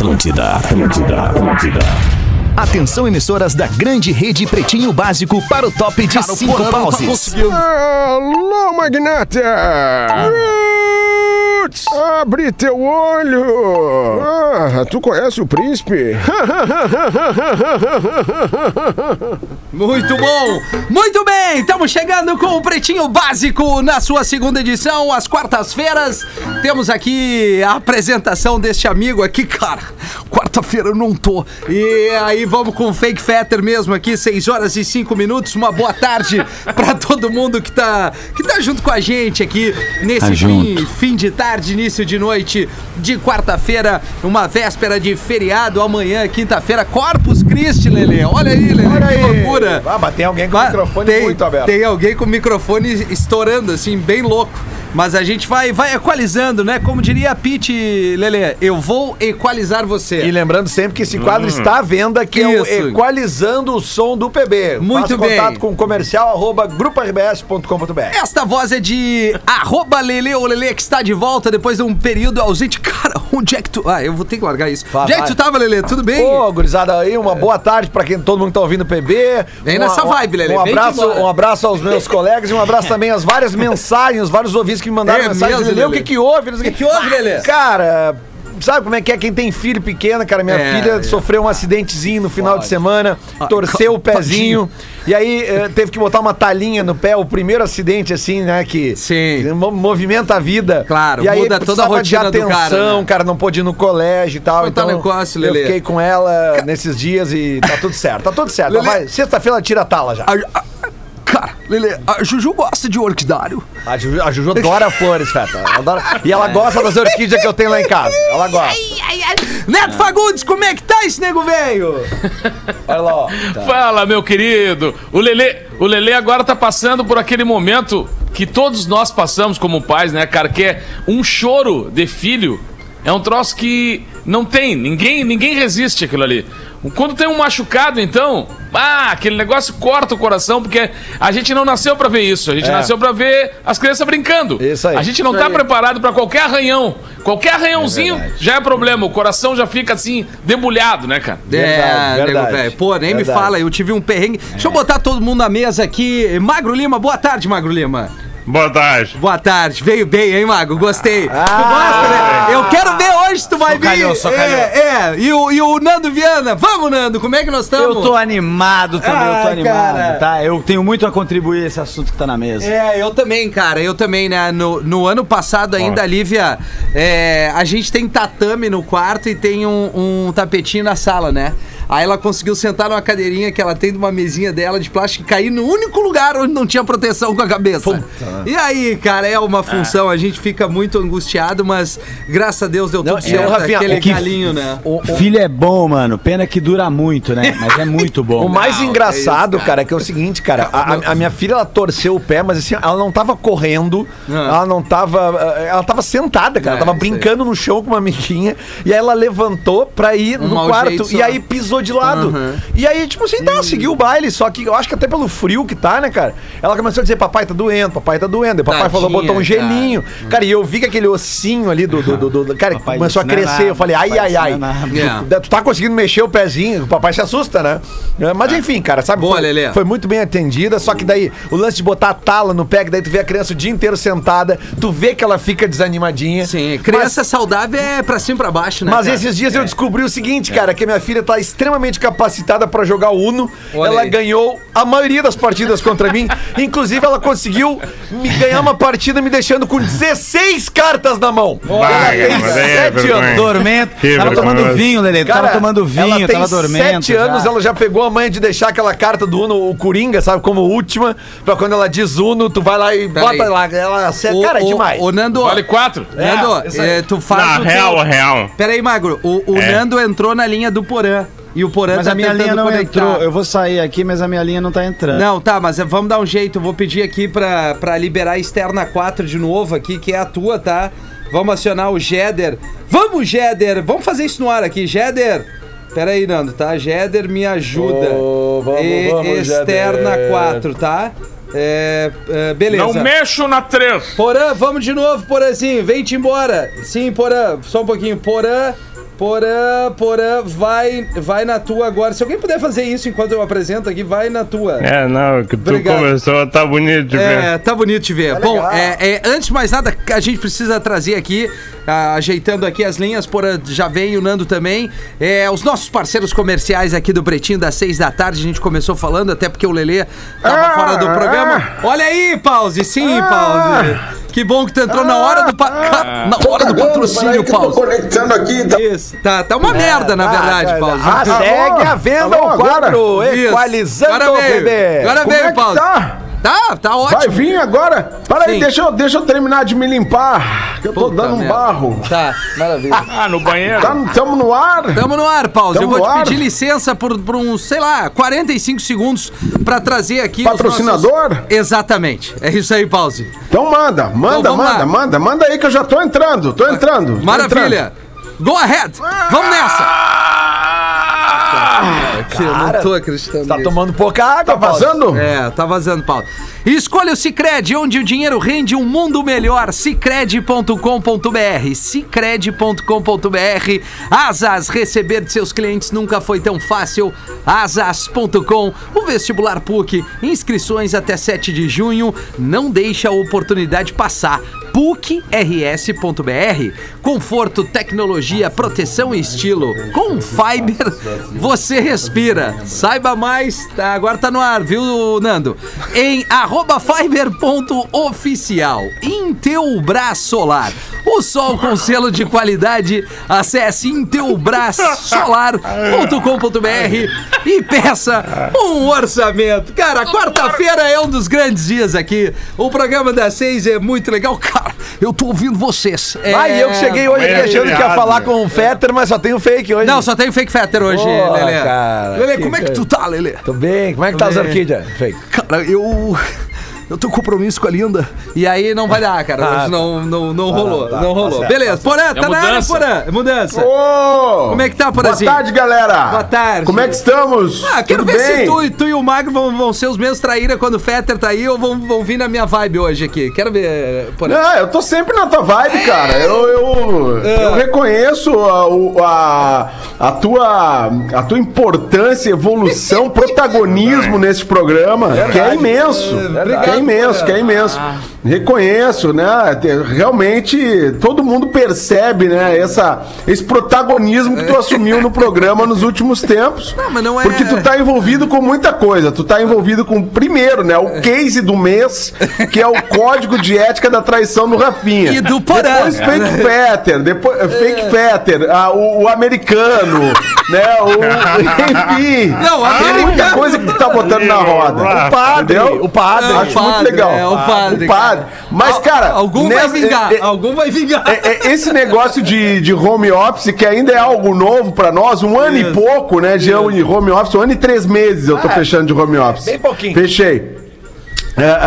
Atlântida, Atlântida, Atlântida. Atenção, emissoras da grande rede Pretinho Básico para o top de cinco pauses. Alô, magnata! Roots! Abre teu olho! Ah, tu conhece o príncipe? Muito bom! Muito bem! Estamos chegando com o Pretinho Básico na sua segunda edição, às quartas-feiras. Temos aqui a apresentação deste amigo aqui, cara. Quarta-feira eu não tô. E aí vamos com o Fake Fetter mesmo aqui, 6 horas e 5 minutos. Uma boa tarde pra todo mundo que tá, que tá junto com a gente aqui nesse Tá fim, fim de tarde, início de noite de quarta-feira, uma véspera de feriado, amanhã, quinta-feira, Corpus Christi, Lele. Olha aí, Lele, Olha que aí. loucura. Ah, mas tem alguém com o Mas microfone tem, muito aberto. Tem alguém com o microfone estourando, assim, bem louco. Mas a gente vai, vai equalizando, né? Como diria a Pete, Lele, eu vou equalizar você. E lembrando sempre que esse quadro está à venda, que é o Isso. Equalizando o Som do PB. Muito Faça bem. contato com comercial arroba gruporbs.com.br. Esta voz é de arroba Lele ou Lele que está de volta depois de um período ausente. Cara, onde é que tu. Ah, eu vou ter que largar isso. Vai, onde é que tu tava, Lele? Tudo bem? Ô, gurizada aí, uma boa tarde pra quem todo mundo que tá ouvindo o PB. Vem Um- nessa vibe, Lelê, Um abraço, um abraço aos meus colegas e um abraço também às várias mensagens, os vários ouvintes que me mandaram É mensagens. mesmo, Lelê, o que que houve? O que que houve, Lelê? Cara, sabe como é que é quem tem filho pequeno, cara? Minha É, filha é. sofreu um acidentezinho no final de semana, Ah, torceu o tadinho. pezinho. E aí eh, teve que botar uma talinha no pé, o primeiro acidente assim, né, que Sim. movimenta a vida. Claro, e aí muda toda a precisava de rotina do cara, atenção, né? cara, não pôde ir no colégio e tal. Então negócio, eu Lelê? fiquei com ela nesses dias e tá tudo certo. Tá tudo certo. Lelê- Sexta-feira tira a tala já. A- a- Lele, a Juju gosta de orquidário. A Juju, a Juju adora flores, Feta. Adora- E ela gosta das orquídeas que eu tenho lá em casa. Ela gosta. Neto Fagundes, como é que tá esse nego velho? Olha lá, ó. Fala, meu querido. O Lelê, o Lelê agora tá passando por aquele momento que todos nós passamos como pais, né, cara? Que é um choro de filho. É um troço que não tem, ninguém, ninguém resiste aquilo ali. Quando tem um machucado, então, ah, aquele negócio corta o coração, porque a gente não nasceu pra ver isso. A gente É. nasceu pra ver as crianças brincando. Isso aí. A gente não tá preparado pra qualquer arranhão. Qualquer arranhãozinho já é problema. O coração já fica assim, debulhado, né, cara? Verdade, é, nego verdade. velho. Pô, nem me Verdade. fala, eu tive um perrengue. Deixa eu botar todo mundo na mesa aqui. Magro Lima, boa tarde, Magro Lima. Boa tarde. Boa tarde. Veio bem, hein, Mago? Gostei. Ah. tu gosta, né? Eu quero ver hoje tu vai vir. socalhou. É, é. E o, e o Nando Viana. Vamos, Nando, como é que nós estamos? Eu tô animado também, eu tô Ah, animado, cara. tá? Eu tenho muito a contribuir esse assunto que tá na mesa. É, eu também, cara, eu também, né? No, no ano passado ainda, Lívia, é, a gente tem tatame no quarto e tem um, um tapetinho na sala, né? Aí ela conseguiu sentar numa cadeirinha que ela tem de uma mesinha dela de plástico e cair no único lugar onde não tinha proteção com a cabeça. E aí, cara, é uma função, a gente fica muito angustiado, mas graças a Deus deu Não, tudo e, certo, ô, Rafinha, aquele galinho, né? O, o- Filho é bom, mano. Pena que dura muito, né? Mas é muito bom. o mais Não, engraçado, é isso, cara, é que é o seguinte, cara, a, a- a minha filha ela torceu o pé, mas assim, ela não tava correndo, Ah. ela não tava. eh, Ela tava sentada, cara, É, ela tava isso aí. brincando no chão com uma amiguinha, e aí ela levantou pra ir Um no quarto, jeito e aí pisou de lado. Aham. E aí, tipo assim, tá, seguiu o baile, só que eu acho que até pelo frio que tá, né, cara? Ela começou a dizer, papai tá doendo, papai tá doendo. E papai Tadinha, falou, botou um cara. gelinho. Cara. e eu vi que aquele ossinho ali do. do, do, do- cara, Papai começou a é crescer. nada, eu falei, ai, ai, ai. não é. É. Tu tá conseguindo mexer o pezinho, o papai se assusta, né? É, Mas enfim, cara, sabe? Boa, foi, Lelê. foi muito bem atendida, só que daí o lance de botar a tala no pé, que daí tu vê a criança o dia inteiro sentada, tu vê que ela fica desanimadinha. Sim, Mas- criança saudável é pra cima e pra baixo, né? mas cara? esses dias eu descobri o seguinte, cara, que a minha filha tá extremamente capacitada pra jogar Uno. Olha ela aí. ganhou a maioria das partidas contra mim. Inclusive, ela conseguiu me ganhar uma partida me deixando com 16 cartas na mão. Vai, ela tem mas aí é 7 vergonha. anos. Dormento. Que Tava tomando vinho, Lelê. Cara, Tava tomando vinho, ela tem tava dormendo. sete anos, ela já pegou a manha de deixar aquela carta do Uno, o Coringa, sabe, como última, pra quando ela diz Uno, tu vai lá e Pera bota aí. lá. Ela, cê- Ô, cara, é demais. Ô, Nando, Vale quatro? Nando, isso aí. é, tu faz Na o real, teu... real. Pera aí, Magro. O, o É. Nando entrou na linha do Porã. E o Porã Mas tá a minha linha não conectar. entrou. Eu vou sair aqui, mas a minha linha não tá entrando. Não, tá, mas vamos dar um jeito. Eu vou pedir aqui pra, pra liberar a externa 4 de novo aqui, que é a tua, tá? Vamos acionar o Jeder. Vamos, Jeder! Vamos fazer isso no ar aqui, Jeder! Pera aí, Nando, tá? Jeder, me ajuda. Ô, vamos, E- vamos, externa Jeder. 4, tá? É, é, beleza. Não mexo na três. Porã, vamos de novo, Porãzinho. Vem-te embora. Sim, Porã. Só um pouquinho. Porã. Porã, Porã, vai, vai na tua agora. Se alguém puder fazer isso enquanto eu apresento aqui, vai na tua. É, não, que tu Obrigado. começou, tá bonito de ver. É, tá bonito de ver. Bom, é, é, antes de mais nada, a gente precisa trazer aqui, ah, ajeitando aqui as linhas, por já vem o Nando também, é, os nossos parceiros comerciais aqui do Pretinho, das seis da tarde, a gente começou falando, até porque o Lelê tava Ah, fora do programa. Olha aí, Pause, sim, Pause. Que bom que tu entrou na hora do, pa- ca- na hora do patrocínio, Pause. conectando aqui, tá? Isso, tá, tá uma merda, na verdade, Pause. Ah, segue a venda Alô, o quadro Isso. Equalizando Agora o veio, bebê. agora Como veio, é que Pause. Tá? Tá, ótimo. Vai vir agora? Para Sim. aí, deixa eu, deixa eu terminar de me limpar, que eu tô Puta dando um merda. barro. Tá, maravilha. Ah, no banheiro. Tá, tamo no ar? Tamo no ar, Pause. Tamo Eu vou te ar. pedir licença por, por uns, sei lá, 45 segundos pra trazer aqui. os Patrocinador? nossos- Exatamente. É isso aí, Pause. Então manda, manda, Então, manda, lá. manda, manda aí que eu já tô entrando, tô entrando. tô Maravilha. Go ahead. Vamos nessa. Que eu não tô acreditando. Tá nisso. tomando pouca água, Tá Paulo. vazando? É, tá vazando, Paulo. Escolha o Cicred, onde o dinheiro rende um mundo melhor. Cicred.com.br. Cicred.com.br. Asas, receber de seus clientes nunca foi tão fácil. Asas.com. O vestibular PUC. Inscrições até 7 de junho. Não deixe a oportunidade passar. PUCRS.br. Conforto, tecnologia, proteção e estilo. Com Fiber, você respira. Saiba mais, tá, agora tá no ar, viu, Nando? Em fiber.oficial. Intelbras Solar. O sol com selo de qualidade. Acesse intelbrasolar.com.br e peça um orçamento. Cara, quarta-feira é um dos grandes dias aqui. O programa das seis é muito legal. Cara, eu tô ouvindo vocês. É... Ah, e eu que cheguei hoje é achando que ia falar com o Fetter, mas só tem o fake hoje. Não, só tem o Fake Fetter hoje, Porra, Lelê. cara, Lelê, que como é que tu tá, Lelê? Tô bem. Como é que tá as orquídeas? Fake. Cara, eu. Eu tenho compromisso com a Linda. E aí não vai dar, cara. Ah, não, não, não rolou. tá, não tá rolou. certo, Beleza, Porã, tá na área, mudança. Porã. É Mudança. Ô! Como é que tá, Boa Porazinho? tarde, galera. Boa tarde. Como é que estamos? Ah, quero Tudo ver se bem? tu, e- tu e o Magro vão, vão ser os mesmos traíra quando o Fetter tá aí ou vão, vão vir na minha vibe hoje aqui. Quero ver, Porã. Não, eu tô sempre na tua vibe, cara. Eu, eu, É. eu reconheço a, a, a tua, a tua importância, evolução, protagonismo nesse programa, que é imenso. Verdade. que é imenso, que é imenso. Reconheço, né? Te- Realmente todo mundo percebe, né? Essa, esse protagonismo que tu assumiu no programa nos últimos tempos. Não, mas não é- Porque tu tá envolvido com muita coisa. Tu tá envolvido com, primeiro, né? O case do mês, que é o código de ética da traição do Rafinha. E do Porã. Depois Fake Fetter, depois Fake Fetter, ah, o, o americano, né? O, enfim. Não, Tem muita americano. coisa que tu tá botando na roda. O padre, Entendeu? o padre. Acho o muito padre, legal. é, o padre, O padre. Mas, cara. Algum nessa- vai vingar. é- é- algum vai vingar. é- é- esse negócio de, de home office, que ainda é algo novo pra nós, um ano e pouco, né, de home office, um ano e três meses eu tô fechando de home office. bem pouquinho. Fechei. É,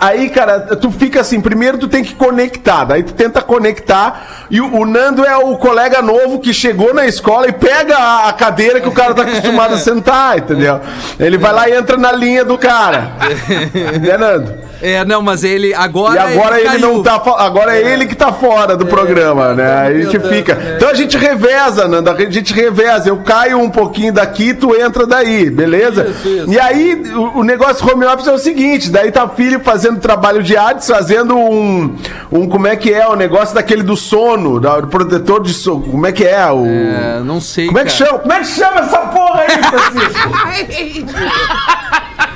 aí, cara, tu fica assim, primeiro tu tem que conectar, daí tu tenta conectar, e o, o Nando é o colega novo que chegou na escola e pega a, a cadeira que o cara tá acostumado a sentar, entendeu? Ele vai lá e entra na linha do cara. né, Nando? É, não, mas ele agora. E agora ele, caiu. não tá. Agora é ele que tá fora do programa, né? Aí a gente Deus, fica. é. Então a gente reveza, Nanda. A gente reveza. Eu caio um pouquinho daqui, tu entra daí, beleza? Isso, isso. E aí o, o negócio home office é o seguinte: daí tá filho fazendo trabalho de artes, fazendo um. um como é que é? O negócio daquele do sono, da- do protetor de sono. Como é que é? O. É, não sei. Como é que cara. chama? Como é que chama essa porra aí, Francisco?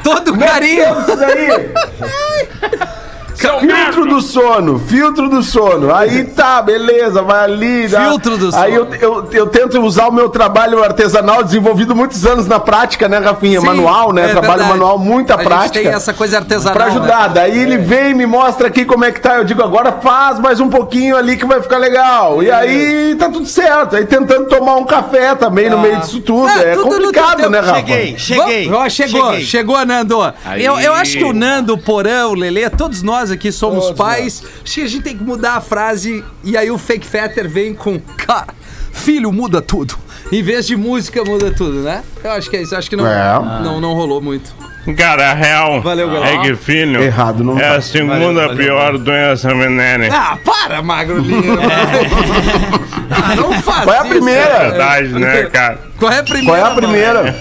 Todo carinho. isso daí? São Filtro do sono, filtro do sono. Aí tá, beleza, vai ali. dá- Filtro do Aí eu, sono. eu, eu tento usar o meu trabalho artesanal, desenvolvido muitos anos na prática, né, Rafinha? Sim, manual, né? é trabalho verdade. manual, muita A gente prática. tem essa coisa artesanal. Pra ajudar, né? daí ele vem e me mostra aqui como é que tá. Eu digo, agora faz mais um pouquinho ali que vai ficar legal. E aí tá tudo certo. Aí tentando tomar um café também no meio disso tudo. Ah, é tudo complicado, né, Rafa? Cheguei, cheguei. Vamos- ó, chegou, cheguei. chegou, Nando. Aí. Eu, eu acho que o Nando, o Porã, o Lelê, todos nós aqui somos pais. Acho que a gente tem que mudar a frase e aí o Fake Fetter vem com, cara, filho muda tudo. Em vez de música muda tudo, né? Eu acho que é isso, acho que não, É. não, não rolou muito. Cara, a real Valeu, é que filho Errado, não é a segunda pior doença venene. Ah, para, Magro Lima. ah, não faz Qual é a isso, primeira? cara. Verdade, né, cara? Qual é a primeira? Qual é a primeira?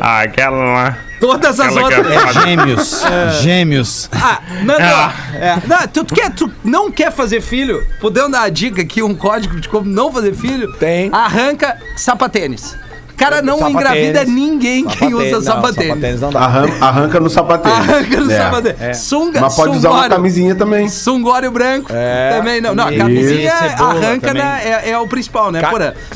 Ah, aquela lá. Todas as que outras. é foda. Gêmeos. Gêmeos. Ah, não, não. Ah. É. Não, tu, tu quer, tu não quer fazer filho? Podemos dar a dica aqui, um código de como não fazer filho? Tem. Arranca sapatênis. Cara, não Sapatênis. engravida ninguém quem usa sapatênis. sapatênis não dá. Arran- arranca no sapateiro. Arranca no É. sapatênis. Sunga, Mas pode usar uma sungório. camisinha também. Sungório branco. É. Também não. Não, a camisinha Cebola arranca na- é, é o principal, né, Ca-?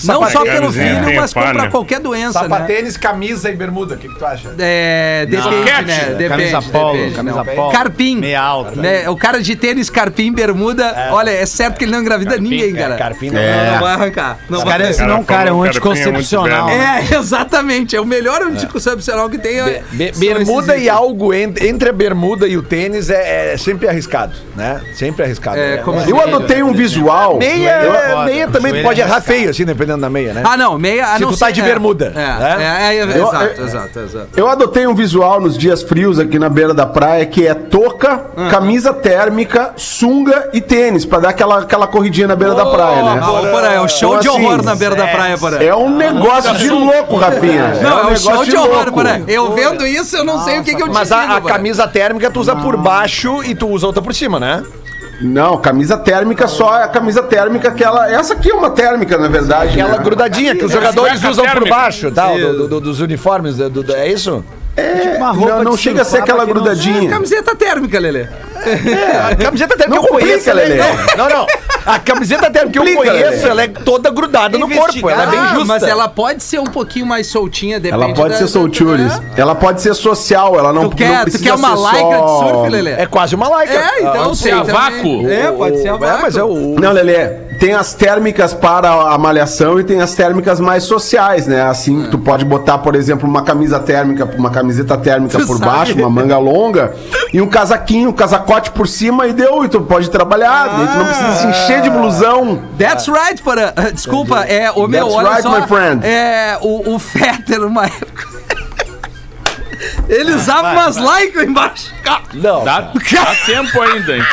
Não só sapatênis pelo filho, mas como falha. pra qualquer doença, né? Sapatênis, camisa e bermuda, o que, que tu acha? É, depende, Soquete. né? Depende. Camisa polo, depende. camisa Não. polo. Carpim. Meia alta. Né? O cara de tênis, carpim, bermuda, olha, é certo que ele não engravida ninguém, cara. Carpim não. É. Não vai arrancar. Não Esse vai cara, arrancar. esse não, cara, é um é anticoncepcional. velho. É, exatamente. É o melhor anticoncepcional que tem. é- Be- bermuda e algo en- entre a bermuda e o tênis é, é sempre arriscado, né? Sempre arriscado. É, como assim? Eu adotei um visual. Meia, é meia foda. também tu pode é errar feio, assim, dependendo da meia, né? Ah, não, meia. Se não tu tá de é. bermuda, É, né? é, é, Eu- exato, eu- exato, exato. Eu adotei um visual nos dias frios aqui na beira da praia que é touca, Ah. camisa térmica, sunga e tênis, pra dar aquela, aquela corridinha na beira da praia, né? Ah, é o show Então, de assim, horror na beira da praia, Porã. É um negócio de louco, Rafinha. Não, é um um show negócio de horror, louco. Porã. Eu vendo isso, eu não sei o que, que eu te Mas a, digo, a camisa térmica tu usa por baixo e tu usa outra por cima, né? Não, camisa térmica só é a camisa térmica que ela. Essa aqui é uma térmica, na verdade. Aquela né? grudadinha que os jogadores cueca usam por baixo, tal, do- do- do- dos uniformes, do- do- é isso? É, uma roupa não, não chega a ser aquela não- grudadinha. Camiseta térmica, Lelê. A camiseta térmica Não que eu conheço, ela é- Lelê. Não, não. A camiseta térmica que eu conheço, Lelê. ela é toda grudada no corpo. Ela é bem Ah, justa. Mas ela pode ser um pouquinho mais soltinha, depende Ela pode da- ser da- soltures. Ela pode ser social, ela não, Tu quer, não tu precisa quer uma lycra de só- surf, Lelê? É quase uma laica. É, então Pode ser a vácuo. É, pode ser a vácuo. É, mas é o... Não, Lelê, tem as térmicas para a malhação e tem as térmicas mais sociais, né? Assim, tu pode botar, por exemplo, uma camisa térmica, uma camiseta térmica Tu por sabe? baixo, uma manga longa e um casaquinho, um casacote por cima e deu, e tu pode trabalhar, daí tu não precisa se encher de blusão. That's right, para. Desculpa, é o meu, That's olha right, só. my friend. É o, o Fetter, uma época. Ele usava umas lycra embaixo. Não. Dá, dá tempo ainda, hein?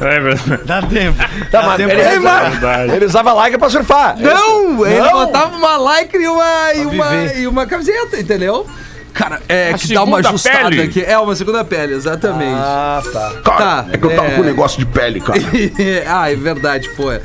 É verdade. Dá tempo. Tá, Dá mas tempo ele, pra- ele, usava laica pra surfar. Não, ele Não? botava uma lycra e uma, e uma, e uma camiseta, entendeu? Cara, é A que dá uma ajustada pele. aqui. É uma segunda pele, exatamente. Ah, tá. Cara, Tá, é que eu tava é. com um negócio de pele, cara. ah, é verdade, pô. É,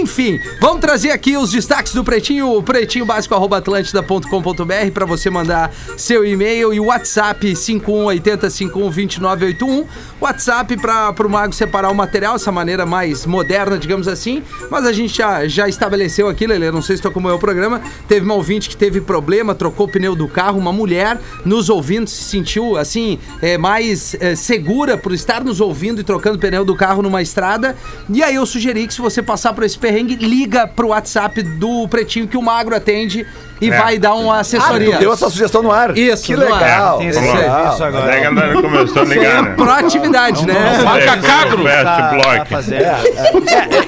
enfim, vamos trazer aqui os destaques do Pretinho, o pretinho básico arroba atlântida.com.br para você mandar seu e-mail e o WhatsApp 5180512981. WhatsApp para o Mago separar o material, essa maneira mais moderna, digamos assim. Mas a gente já, já estabeleceu aqui, Lele, não sei se tu acompanhou o programa. Teve uma ouvinte que teve problema, trocou o pneu do carro, uma mulher nos ouvindo se sentiu assim, é, mais é, segura por estar nos ouvindo e trocando pneu do carro numa estrada. E aí eu sugeri que se você passar por esse perrengue, liga pro WhatsApp do Pretinho que o Magro atende e É. vai dar uma Ah, assessoria. tu deu essa sugestão no ar. Isso, Que legal. Tem esse serviço Daí a agora. galera começou a ligar, né? Proatividade, né? Marca Cagro. Tá- tá Block. fazendo.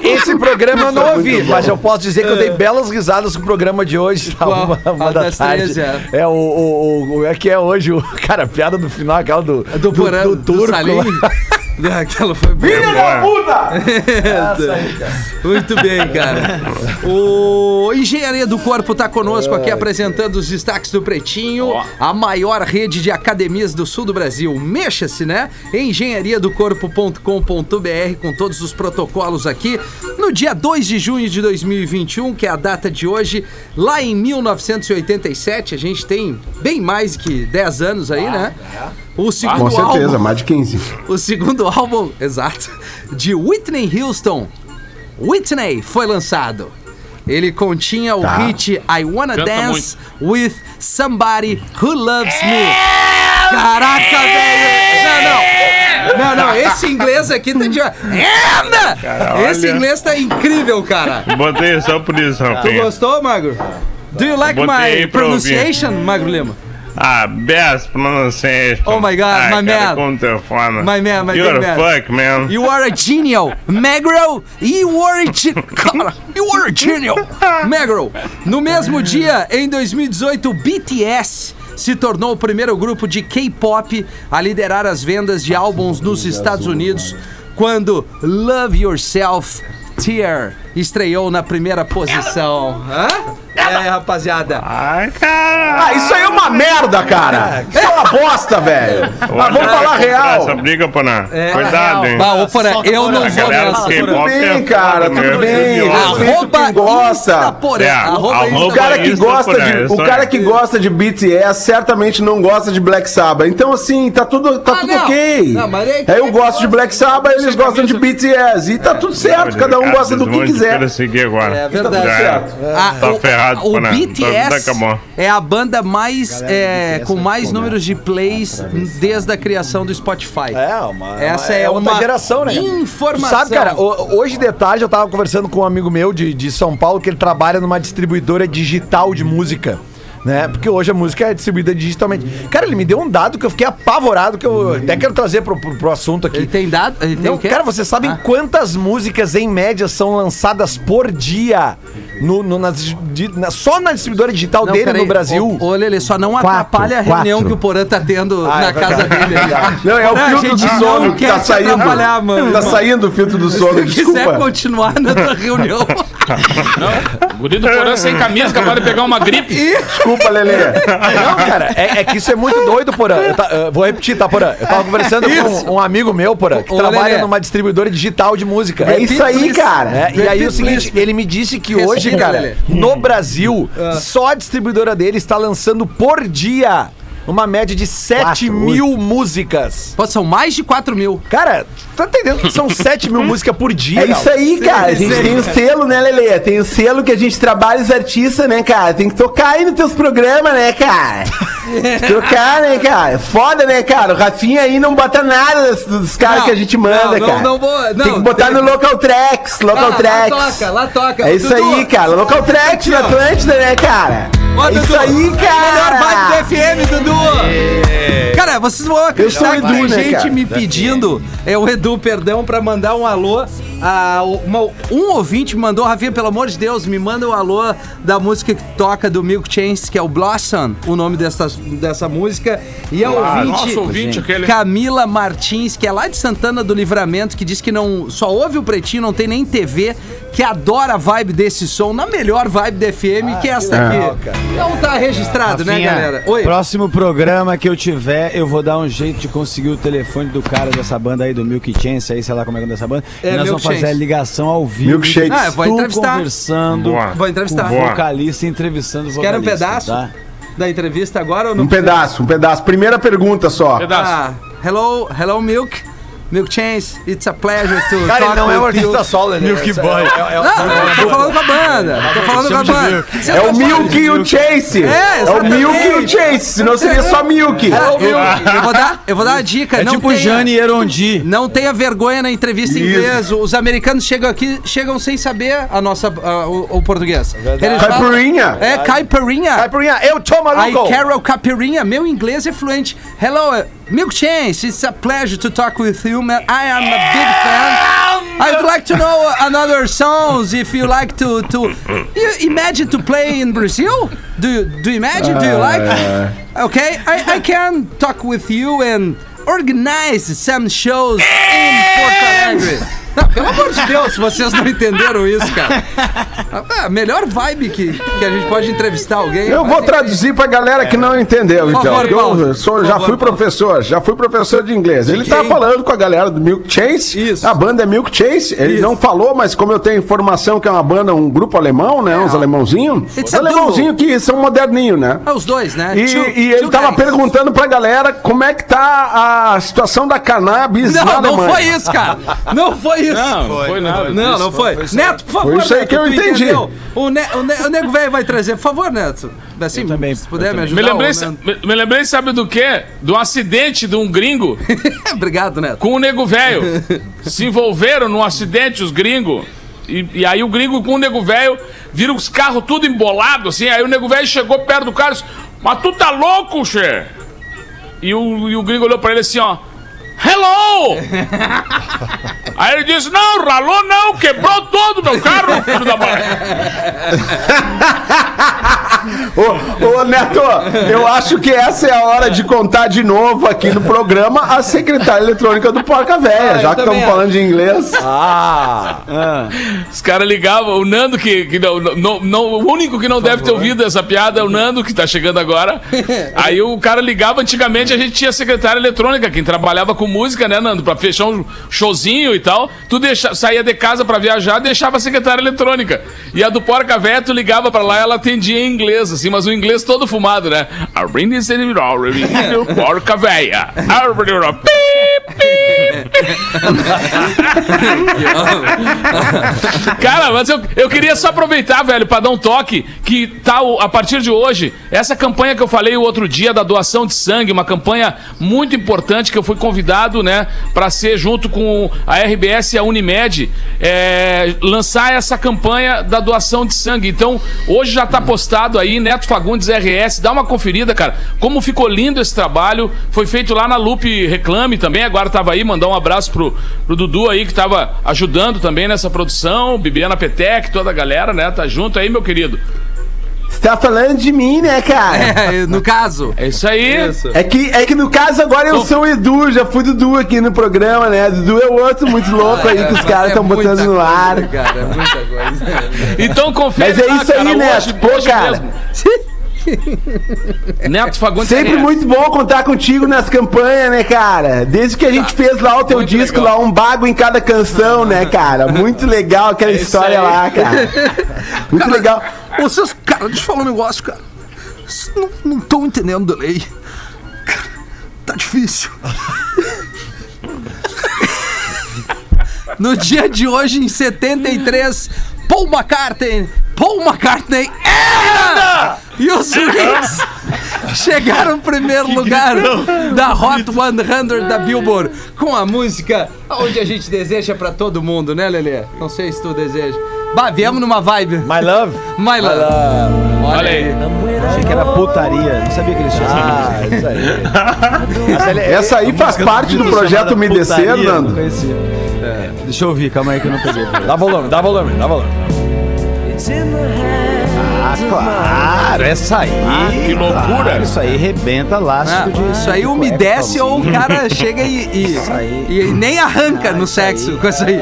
Esse programa eu não ouvi, mas eu posso dizer que eu dei belas risadas com o programa de hoje, tá? Uma, uma A da das tarde. três, é. É o, o, o- É que é hoje, o. Cara, a piada do final, aquela do. Do, Porã, do, turco. Salim. Aquela foi. Filha da puta! Muito bem, cara. O Engenharia do Corpo tá conosco aqui apresentando os destaques do Pretinho, a maior rede de academias do sul do Brasil. Mexa-se, né? engenhariadocorpo.com.br com todos os protocolos aqui. No dia 2 de junho de 2021, que é a data de hoje, lá em 1987, a gente tem bem mais que 10 anos aí, né? O segundo Com certeza, álbum mais de 15. o segundo álbum, exato, de Whitney Houston, Whitney, foi lançado. Ele continha o Tá. hit I Wanna Canta Dance with Somebody Who Loves Me. Caraca, velho! Não, não. Não, não, esse inglês aqui tá de. Anda! Cara, Esse inglês tá incrível, cara. Botei só por isso, Tu Rafinha. gostou, Magro? Do you like Botei my pronunciation, Magro Lima? Ah, best pronunciation. Oh my God, my man. É. My man, my You're man. fuck, man. You are a genial, Magro. You are a genial. Cara, you are a genial, Magro. No mesmo dia, em 2018, BTS se tornou o primeiro grupo de K-pop a liderar as vendas de álbuns nos Estados Unidos quando Love Yourself Tear estreou na primeira posição. Hã? É, rapaziada. Ai, cara. Ah, isso aí é uma merda, cara. Isso é uma bosta, velho. Mas vamos falar real. Essa briga, Porã. É, Cuidado, hein? Bah, ô, eu não vou nessa. do Tudo bem, é cara, tudo bem. Arroba gosta. É, O cara que gosta de, isso o cara que gosta de BTS certamente não gosta de Black Sabbath. Então assim, tá tudo, tá Ah, tudo não. ok. Não, mas aí- eu gosto de Black Sabbath, eles gostam de BTS e tá tudo certo, cada um gosta do que quiser. Seguir agora. É verdade. Ah, Tá o- ferrado, o BTS é a banda mais é, com mais números de plays desde a criação do Spotify. É, uma, Essa é outra uma geração, né? informação. Sabe, cara, ho- hoje de tarde eu tava conversando com um amigo meu de, de São Paulo que ele trabalha numa distribuidora digital de música. Né? Porque hoje a música é distribuída digitalmente. Cara, ele me deu um dado que eu fiquei apavorado, que eu até quero trazer pro, pro, pro assunto aqui. Ele tem dado? Ele tem Não, o quê? cara, vocês sabem Ah. quantas músicas em média são lançadas por dia no, no- nas di- na- só na distribuidora digital Não, dele peraí. no Brasil? Ô, ô, Lelê, só não Quatro, atrapalha a reunião quatro. que o Porã tá tendo Ah, na é casa dele. ali. Não, é o Porã, a filtro do sono não que tá saindo. atrapalhar, mano. Tá saindo o filtro do sono, Se quiser desculpa. continuar na tua reunião. O guri do Porã sem camisa, acabou de pegar uma gripe. Desculpa, Lelê. Não, cara, é, é que isso é muito doido, Porã. Eu ta- eu vou repetir, tá, Porã? Eu tava conversando com um amigo meu, Porã, que Ô, trabalha Lelê. numa distribuidora digital de música. É isso aí, cara. É, e aí o seguinte, ele me disse que Respira, cara, no Brasil, só a distribuidora dele está lançando por dia uma média de 7 Quatro, mil músicas. Pô, são mais de 4 mil. Cara, tá entendendo que são 7 mil músicas por dia? É isso aí, cara. A gente tem o selo, né, Lelê? Tem o selo que a gente trabalha os artistas, né, cara? Tem que tocar aí nos teus programas, né, cara? tocar, né, cara? Foda, né, cara? O Rafinha aí não bota nada dos, dos caras Não, que a gente não, manda, não, cara. não vou- não, tem que botar tem- no Local Tracks, Local Ah, lá Tracks. toca, lá toca. É isso Dudu, aí, cara. Local Tracks na Atlântida, né, cara? Ó, é Dudu, isso aí, cara. Melhor vibe do FM, Dudu. Cara, vocês vão acreditar Eu sou o que tem né, gente cara? me pedindo, é o Edu, perdão, pra mandar um alô. A uma- um ouvinte me mandou, Rafinha, pelo amor de Deus, me manda um alô da música que toca do Milk Chains, que é o Blossom, o nome dessa, dessa música. E a Ah, ouvinte... ouvinte, aquele. Camila Martins, que é lá de Santana do Livramento, que diz que não só ouve o Pretinho, não tem nem TV, que adora a vibe desse som, na melhor vibe da FM, que é esta aqui. Então tá registrado, né, Rafinha, galera? Oi. Próximo programa que eu tiver, eu vou dar um jeito de conseguir o telefone do cara dessa banda aí, do Milk Chance, aí, sei lá como é que é dessa banda. É, e nós Milk vamos fazer a ligação ao vivo. Milkshakes. Ah, vou entrevistar. conversando Boa. Vou entrevistar. o vocalista entrevistando o Vocês querem vocalista. um pedaço tá? da entrevista agora ou não? Um pedaço, um pedaço. Primeira pergunta só. Pedaço. Ah, hello, hello, Milk. Milk Chance, it's a pleasure to Cara, ele talk não é um artista solo, né? Milk Boy. É, é, Não, eu tô falando com a banda. Tô falando com a banda. É o não Milk e o Chase. É, É o Milk e o. Chase. Senão seria só Milk. Eu, vou dar, eu vou dar uma dica. É não tipo tenha- Jane e Erondi. Não tenha vergonha na entrevista em inglês. Os americanos chegam aqui, chegam sem saber a nossa, o, o português. Caipirinha. É, caipirinha. Caipirinha, eu tô Aí, maluco! Carol Capirinha, meu inglês é fluente. Hello, Milk Chance, it's a pleasure to talk with you, man. I am a big fan. I'd like to know uh, another songs if you like to to you imagine to play in Brazil. Do you do you imagine? Do you like? Okay, I, I can talk with you and organize some shows in Porto Alegre. Não, pelo amor de Deus, vocês não entenderam isso, cara. Ah, A melhor vibe que, que a gente pode entrevistar alguém. Eu vou traduzir pra galera que não entendeu, então. favor, eu sou, já fui professor, já fui professor de inglês. Ele tá falando com a galera do Milk Chase. Isso. A banda é Milk Chase. Ele Isso. não falou, mas como eu tenho informação que é uma banda, um grupo alemão, né? Uns alemãozinhos. Os alemãozinhos que são moderninhos, né? Ah, os dois, né? E, Two- e ele tava guys. perguntando pra galera como é que tá a situação da cannabis na Não, não Alemanha. foi isso, cara. Não foi isso. Não, não foi nada. Não, não foi. Neto, por favor. Foi isso aí Neto, que eu entendi. O, ne o, ne o nego velho vai trazer. Por favor, Neto. Assim, também, se puder eu me Me ajudar. lembrei, sa- Neto. me, me lembrei, sabe do quê? Do acidente de um gringo Obrigado, Neto. com o nego velho. Se envolveram num acidente, os gringos. E, e aí o gringo com o nego velho viram os carros tudo embolado, assim. Aí o nego velho chegou perto do cara e disse: Mas tu tá louco, che? E o, e o gringo olhou pra ele assim, ó. Hello! Aí ele disse: Não, ralou não, quebrou todo o meu carro, filho da mãe. ô, ô, Neto, eu acho que essa é a hora de contar de novo aqui no programa a secretária eletrônica do Porca Véia, Ah, já que estamos falando de inglês. Os caras ligavam, o Nando, que, que não, não, não- o único que não deve ter ouvido essa piada é o Nando, que tá chegando agora. Aí o cara ligava, antigamente a gente tinha secretária eletrônica, quem trabalhava com música, né, Nando? Pra fechar um showzinho e tal. Tu deixa, saía de casa pra viajar, deixava a secretária eletrônica. E a do Porca Véia, tu ligava pra lá ela atendia em inglês, assim, mas o inglês todo fumado, né? Porca Véia. Cara, mas eu, eu queria só aproveitar, velho, pra dar um toque que tá a partir de hoje, essa campanha que eu falei o outro dia da doação de sangue, uma campanha muito importante que eu fui convidado, né, pra ser junto com a RBS e a Unimed, é, lançar essa campanha da doação de sangue. Então, hoje já tá postado aí, Neto Fagundes RS, dá uma conferida, cara, como ficou lindo esse trabalho, foi feito lá na Lupe Reclame também, agora tava aí, mandar um abraço pro, pro Dudu aí, que tava ajudando também nessa produção, Bibiana Petec, toda a galera, né, tá junto aí, meu querido. Você tá falando de mim, né, cara? É, no caso. É isso aí. É que, é que no caso agora eu sou o Edu, já fui Dudu aqui no programa, né? Dudu é o outro muito louco aí que os caras É estão muita botando no coisa, ar. Cara, é muita coisa. Então confere Mas é lá, isso aí, cara, Neto. hoje- Pô, hoje cara. mesmo. Neto Fagundes Sempre muito bom contar contigo nas campanhas, né, cara? Desde que a gente fez lá o teu Muito disco, legal. lá, um bago em cada canção, né, cara? Muito legal aquela isso história aí. lá, cara. Muito legal. Vocês, cara, deixa eu falar um negócio, cara. Vocês não estão entendendo da lei. Cara, tá difícil. No dia de hoje, em 73, Paul McCartney, Paul McCartney era! E os Wings chegaram em primeiro lugar da Hot 100 da Billboard com a música Onde a gente deseja pra todo mundo, né, Lelê? Não sei se tu deseja. Bah, viemos numa vibe. My love. My Love. Olha aí. Achei que era putaria. Não sabia que eles tinham Ah, isso aí. Essa ele- Essa aí faz parte do projeto Me Descer, Nando. É, deixa eu ouvir, calma aí que eu não peguei. Dá volume, dá volume, dá volume. Ah, claro, essa aí. que loucura. claro, isso aí rebenta Ah, elástico de. isso aí umedece ou o cara chega e, e, aí. e nem arranca no sexo com isso aí.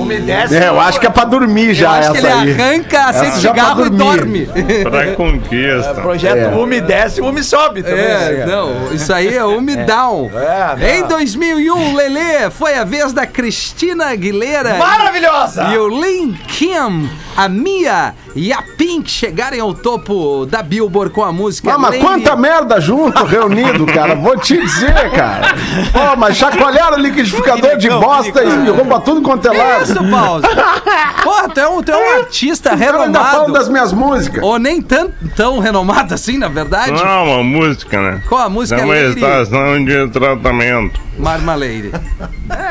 Umedece. É, eu acho que é pra dormir Eu já acho que essa ele aí. arranca, acende cigarro e dormir. dorme. Pra conquista. Projeto É. Ume desce, Ume sobe também. É, né? não, isso aí é umidão. É, não. Em 2001, Lelê, foi a vez da Cristina Aguilera. Maravilhosa! E o Lin Kim, a Mia e a Pink chegarem ao topo da Billboard com a música Ah, mas Lady- quanta merda junto, reunido, cara. Vou te dizer, cara. Pô, mas chacoalharam o liquidificador de bosta e pra tudo quanto é lado. Isso, Paulo. Pô, tu é um, tu é um artista ainda renomado. das minhas músicas. Ou nem tão, tão renomado assim, na verdade. Não, uma música, né? Qual a música É uma estação de tratamento. Marmalade.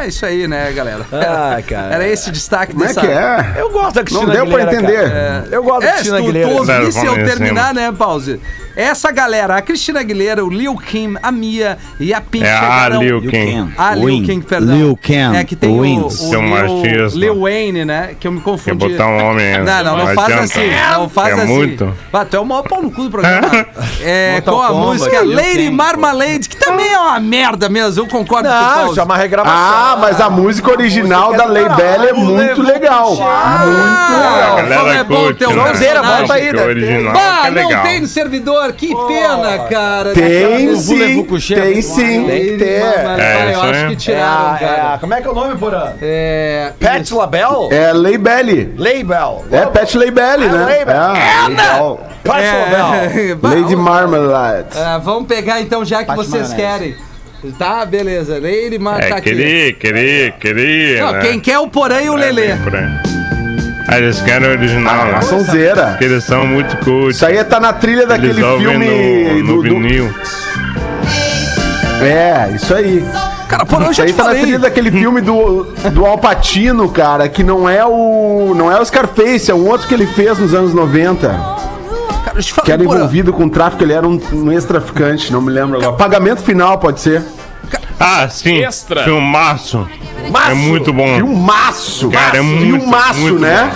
É isso aí, né, galera? Ah, cara. Era esse destaque Como é dessa... que é? Eu gosto da Não Cristina deu pra entender. cara. Eu gosto da É, se Cristina tu, tu Aguilera. ouvisse Zero, eu terminar, né, Pause? Essa galera, a Cristina Aguilera, o Lil Kim, a Mia e a Pink É a chegaram... Lil Liu Kim. Kim. Ah, Lil. Kim, perdão. Lil Kim. É que tem o, Wins. o Lil, machismo. Lil Wayne, né? Que eu me confundi. Quer botar um homem, Não, não, não, não faz adianta. assim. Não faz É assim. muito. Ah, tu é o maior pau no cu do programa. é, Mortal com a Kombat, música Lady. Marmalade, que também é uma merda mesmo, eu concordo com o Não, Pause. isso é uma regravação. Ah, mas a música original música da Lei caralho, Bela é muito legal. Ah, A galera como é bom ter um né? Bota aí, original, Bah, é não legal. tem no servidor, que pena, cara. Tem sim, tem sim. Tem que ter. Ah, É, eu acho que É tiraram, a, é a- cara. como é que é o nome, Porã? É. Pat LaBelle? É Lei Belly. Label. É Pet Lei Belly, né? Label. É. Pat LaBelle. É, bah, Lady Marmalade. é, vamos pegar então, já que vocês querem. Tá, beleza. Lady Mar tá É, aqui. queria, queria, queria, né? quem quer o Porã e o Lelê. É. Ah, eles querem o original, né? Sonzeira. Porque eles são muito cult. Isso aí tá na trilha daquele filme. no, no do- do- vinil. É, isso aí. Cara, Porã, eu Isso já te tá falei. trilha daquele filme do, do Alpatino, cara, que não é o. Não é o Scarface, é um outro que ele fez nos anos 90. Cara, eu te Que falei, era Porã. envolvido com tráfico, ele era um, um ex-traficante, não me lembro agora. Pagamento final, pode ser. Ah, sim. Extra. Filmaço. Maço. É muito bom. Filmaço! Cara, é muito, Filmaço, muito né?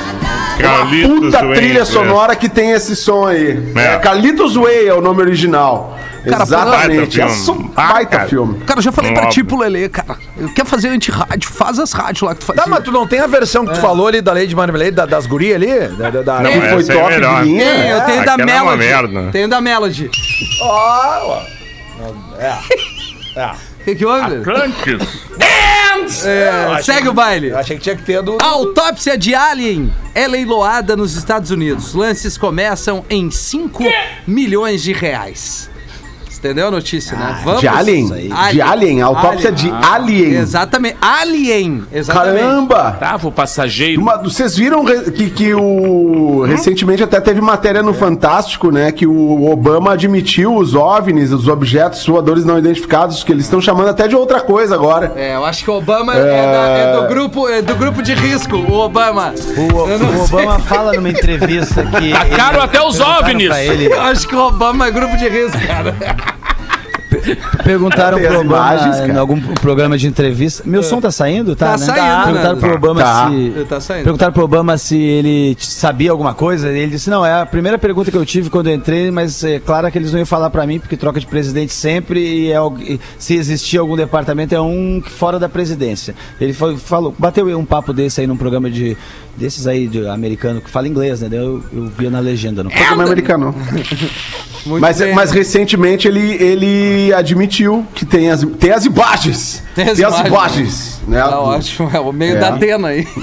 Carlitos Puta Way, trilha sonora que tem esse som aí. É. É. Carlitos Way é o nome original. Cara, Exatamente. baita É filme. um Ah, baita cara. filme. Cara, eu já falei pra ti, pro Lelê, cara. Eu quero fazer anti-rádio, faz as rádios lá que tu faz. Tá, mas tu não tem a versão que tu falou ali da Lady Marmalade, da- das gurias ali? Da, da, da- Não, Que foi é top melhor. de linha. Tem, eu tenho da Aquela é uma Melody. merda. Tenho da Melody. O que que houve? Atlantis. É, segue o baile. Eu achei que tinha que ter do... A autópsia de Alien é leiloada nos Estados Unidos. Lances começam em 5 milhões de reais. Entendeu a notícia, né? Ah, de Alien? De Alien, a autópsia de Alien. Exatamente. Alien. Exatamente. Caramba! Tava o passageiro. Uma- vocês viram que, que o. Recentemente até teve matéria no Fantástico, né? Que o Obama admitiu os OVNIs, os objetos voadores não identificados, que eles estão chamando até de outra coisa agora. É, eu acho que o Obama é, da- é do, grupo, é do grupo de risco, o Obama. O, o Obama fala numa entrevista que. Tá caro até os OVNIs. Ele, Eu acho que o Obama é grupo de risco, cara. Perguntaram pro Obama imagens, em algum programa de entrevista. Meu som tá saindo? Tá, Tá né? saindo, Perguntaram né? pro Obama Tá. se. Tá saindo. Perguntaram pro Obama se ele sabia alguma coisa. Ele disse: Não, é a primeira pergunta que eu tive quando eu entrei, mas é claro que eles não iam falar pra mim, porque troca de presidente sempre e, é, se existir algum departamento é um fora da presidência. Ele foi- falou, bateu um papo desse aí num programa de. Desses aí de americano que fala inglês, né? Eu, eu via na legenda. No... Programa americano. Muito Mas, bem. mas recentemente ele, ele admitiu que tem as, tem as imagens. Tem as imagens. imagens. né? Tá ótimo, é o meio É. da Atena aí.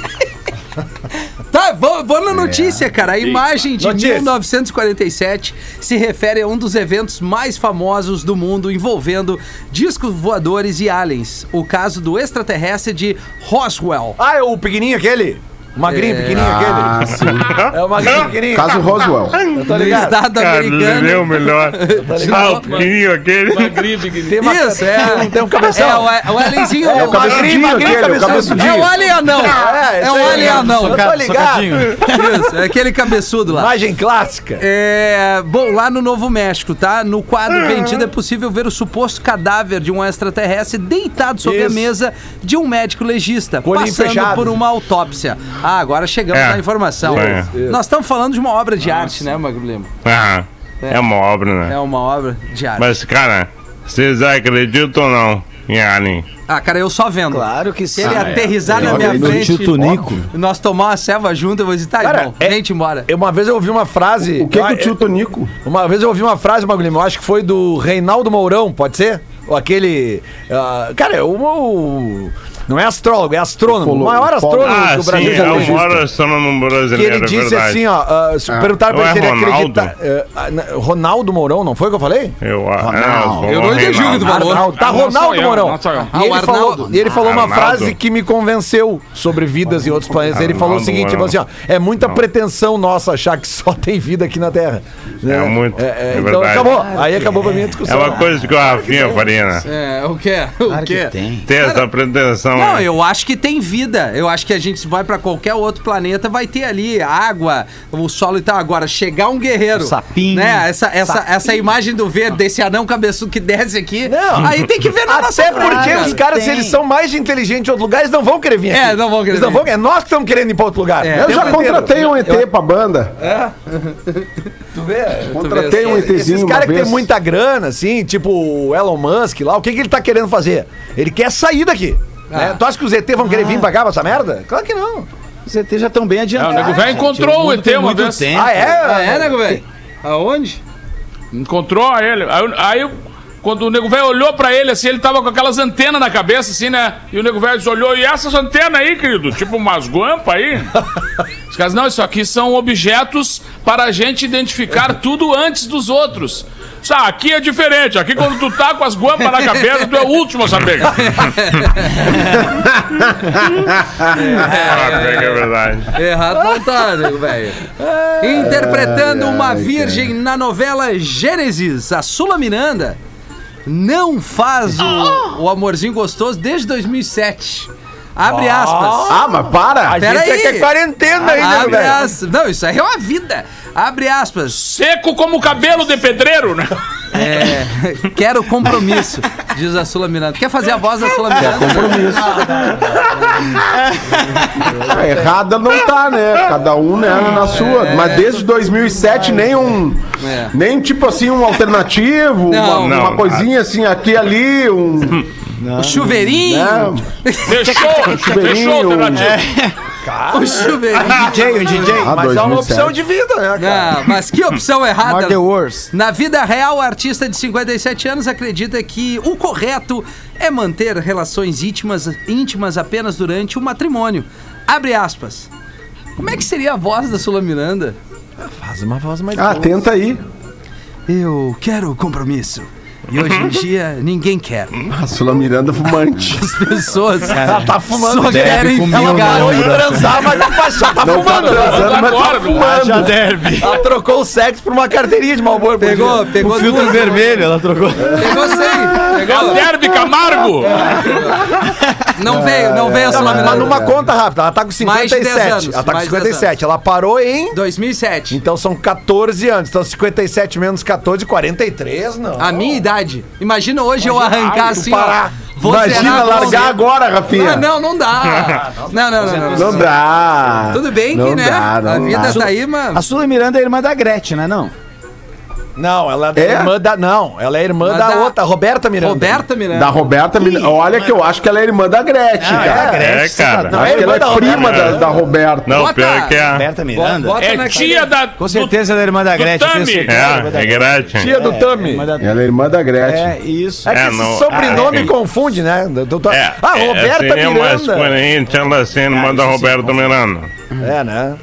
Tá, vou, vou na notícia, cara. A imagem de Notícia. 1947 se refere a um dos eventos mais famosos do mundo envolvendo discos voadores e aliens. O caso do extraterrestre de Roswell. Ah, é o pequenininho aquele? O magrinho É. pequenininho Ah, aquele? sim. É o magrinho pequenininho. Caso Roswell. Eu tô No ligado. estado Cara, ele é o americano. melhor. Ah, o pequenininho aquele. Tem, uma, Isso, é. tem, um- um cabeção. É, o, o alienzinho. É, o magrinho- cabeçudinho magrinho, o cabeçudinho. É o alien anão. É, É isso o aí, alien cara. anão. Eu tô ligado. Isso, é aquele cabeçudo lá. Imagem clássica. É, bom, lá no Novo México, tá? No quadro vendido é possível ver o suposto cadáver de um extraterrestre deitado sobre a Isso. mesa de um médico legista, Com o olhinho passando fechado. por uma autópsia. Ah, agora chegamos É. na informação. É. Nós estamos falando de uma obra de arte, né, Magro Lima? Ah, é uma obra, né? É uma obra de arte. Mas, cara, vocês acreditam ou não em Alien? Ah, cara, eu só vendo. Claro que Se sim. ele aterrizar na Eu minha acredito. frente, Tio Tunico. nós tomar uma ceva junto, eu vou dizer, tá, Cara, irmão, é- vem-te embora. Eu- Uma vez eu ouvi uma frase. O que, eu- que o tio Tonico? Uma vez eu ouvi uma frase, Magulino, eu acho que foi do Reinaldo Mourão, pode ser? Ou aquele. ah, cara, é o, o- Não é astrólogo, é astrônomo. O maior astrônomo Ah, do sim, Brasil. é já o maior astrônomo Que brasileiro, ele é disse verdade. assim, ó. ah, se perguntaram pra Não ele se é ele Ronaldo? acredita. ah, na- Ronaldo Mourão, não foi o que eu falei? Eu, ah, Ronaldo. não, Eu não entendi o que tu falou. Tá Ah, não Ronaldo eu, Mourão. não. E Ah, ele falou, Arnaldo. ele falou uma frase que me convenceu sobre vidas em outros planetas. Ele falou o seguinte, falou assim, ó, é muita pretensão nossa achar que só tem vida aqui na Terra. Né? É muito, é então verdade. acabou. Aí acabou pra minha É discussão. uma coisa que o Rafinha faria, né? É, o quê? O que quê? tem. Essa pretensão. Não, né? eu acho que tem vida. Eu acho que a gente vai pra qualquer outro planeta, vai ter ali água, o solo e tal. Agora, chegar um guerreiro. O sapinho. Né? Essa, essa, essa imagem do verde, desse anão cabeçudo que desce aqui. Não. Aí tem que ver na nossa Até porque frente, os cara. caras, se tem. eles são mais inteligentes em outro lugar, eles não vão querer vir aqui. É, não vão querer Eles não vir. vão, é nós que estamos querendo ir pra outro lugar. É. Eu já inteiro. contratei um ET pra banda. Tu vê? Contratei um ETzinho Esses caras que têm muita grana, assim, tipo o Elon Musk lá, o que, que ele tá querendo fazer? Ele quer sair daqui. Ah. né? Tu acha que os ET vão querer vir pra cá pra essa merda? Claro que não. Os ET já estão bem adiantados. É, o nego velho gente. encontrou o ET uma muito vez. tempo. Ah, é? Ah, é, nego velho? Aonde? Encontrou ele. Aí, aí quando o nego velho olhou pra ele, assim, ele tava com aquelas antenas na cabeça, assim, né? E o nego velho olhou, e essas antenas aí, querido? Tipo umas guampas aí? Os caras, não, isso aqui são objetos para a gente identificar tudo antes dos outros. Ah, aqui é diferente. Aqui quando tu tá com as guampas na cabeça, tu é o último a saber. Ah, é que é verdade. Errado não tá, nego velho. Interpretando uma virgem na novela Gênesis, a Sula Miranda não faz o, o amorzinho gostoso desde 2007. Abre aspas. Ah, mas para! A Pera gente aí. é que é quarentena ainda, Abre velho. aspas. Não, isso aí é uma vida. Abre aspas. Seco como cabelo de pedreiro, né? É, quero compromisso, diz a Sula Miranda. Quer fazer a voz da Sula Miranda? Compromisso. É, Errada não tá, né? Cada um, né, na sua. Mas desde 2007, nem um. É. Nem tipo assim, um alternativo, Não. uma, Não, uma coisinha assim, aqui e ali, um. O chuveirinho. né? Fechou, chuveirinho, fechou, alternativo. O chuveirinho. DJ, um DJ. Ah, Mas é uma 2007. opção de vida, né, cara? Ah, mas que opção errada. The Worst. Na vida real, o artista de 57 anos acredita que o correto é manter relações íntimas, íntimas apenas durante o matrimônio. Abre aspas. Como é que seria a voz da Sula Miranda? Faz uma voz mais Ah, boa. tenta aí. Eu quero compromisso. E hoje em dia, ninguém quer. A Sula Miranda fumante. As pessoas Ela tá fumando. só deve querem comer ficar. Parou de transar, mas não faz- já tá Não tá fumando. transando, mas tá fumando. derby. Ela trocou o sexo por uma carteirinha de Malboro. por Pegou, dia. pegou Filtro duas. vermelho, ela trocou. Pegou sim. Pegou. Derby Camargo! Não veio, não veio a Tá, Sula mas, numa conta rápida, ela tá com Mais de 10 57. anos, ela tá com mais de 10 57. Ela parou em. 2007. Então são 14 anos. Então 57 menos 14, 43, não. A minha idade. Imagina hoje eu arrancar tu assim, parar. Vou Imagina largar agora, Rafinha. Não, não dá. Não, não, não. não, Não dá. Tudo bem Não que, né? dá, não a vida dá. tá aí, mano. A Sula Miranda é irmã da Gretchen, né? Não. Não, ela é, É? irmã da. Não, ela é irmã da, da- outra, Roberta Miranda. Roberta Miranda. Da Roberta Miranda. Olha que eu acho que ela é irmã da Gretchen, cara. É, cara. Não, Acho é que ela irmã é da prima Roberta. da, da Roberta. Não, Bota- pior que é. Roberta Miranda? Bota É na tia da. Com certeza ela é irmã da Gretchen. Tami. ela é É, é Gretchen. Tia do Tami. Irmã da- Ela é irmã da Gretchen. É, isso. É que É, esse não- sobrenome ah, é. confunde, né? Eu tô- É, ah, é, Roberta mais Miranda. coerente ela sendo irmã da Roberta Miranda. É, né?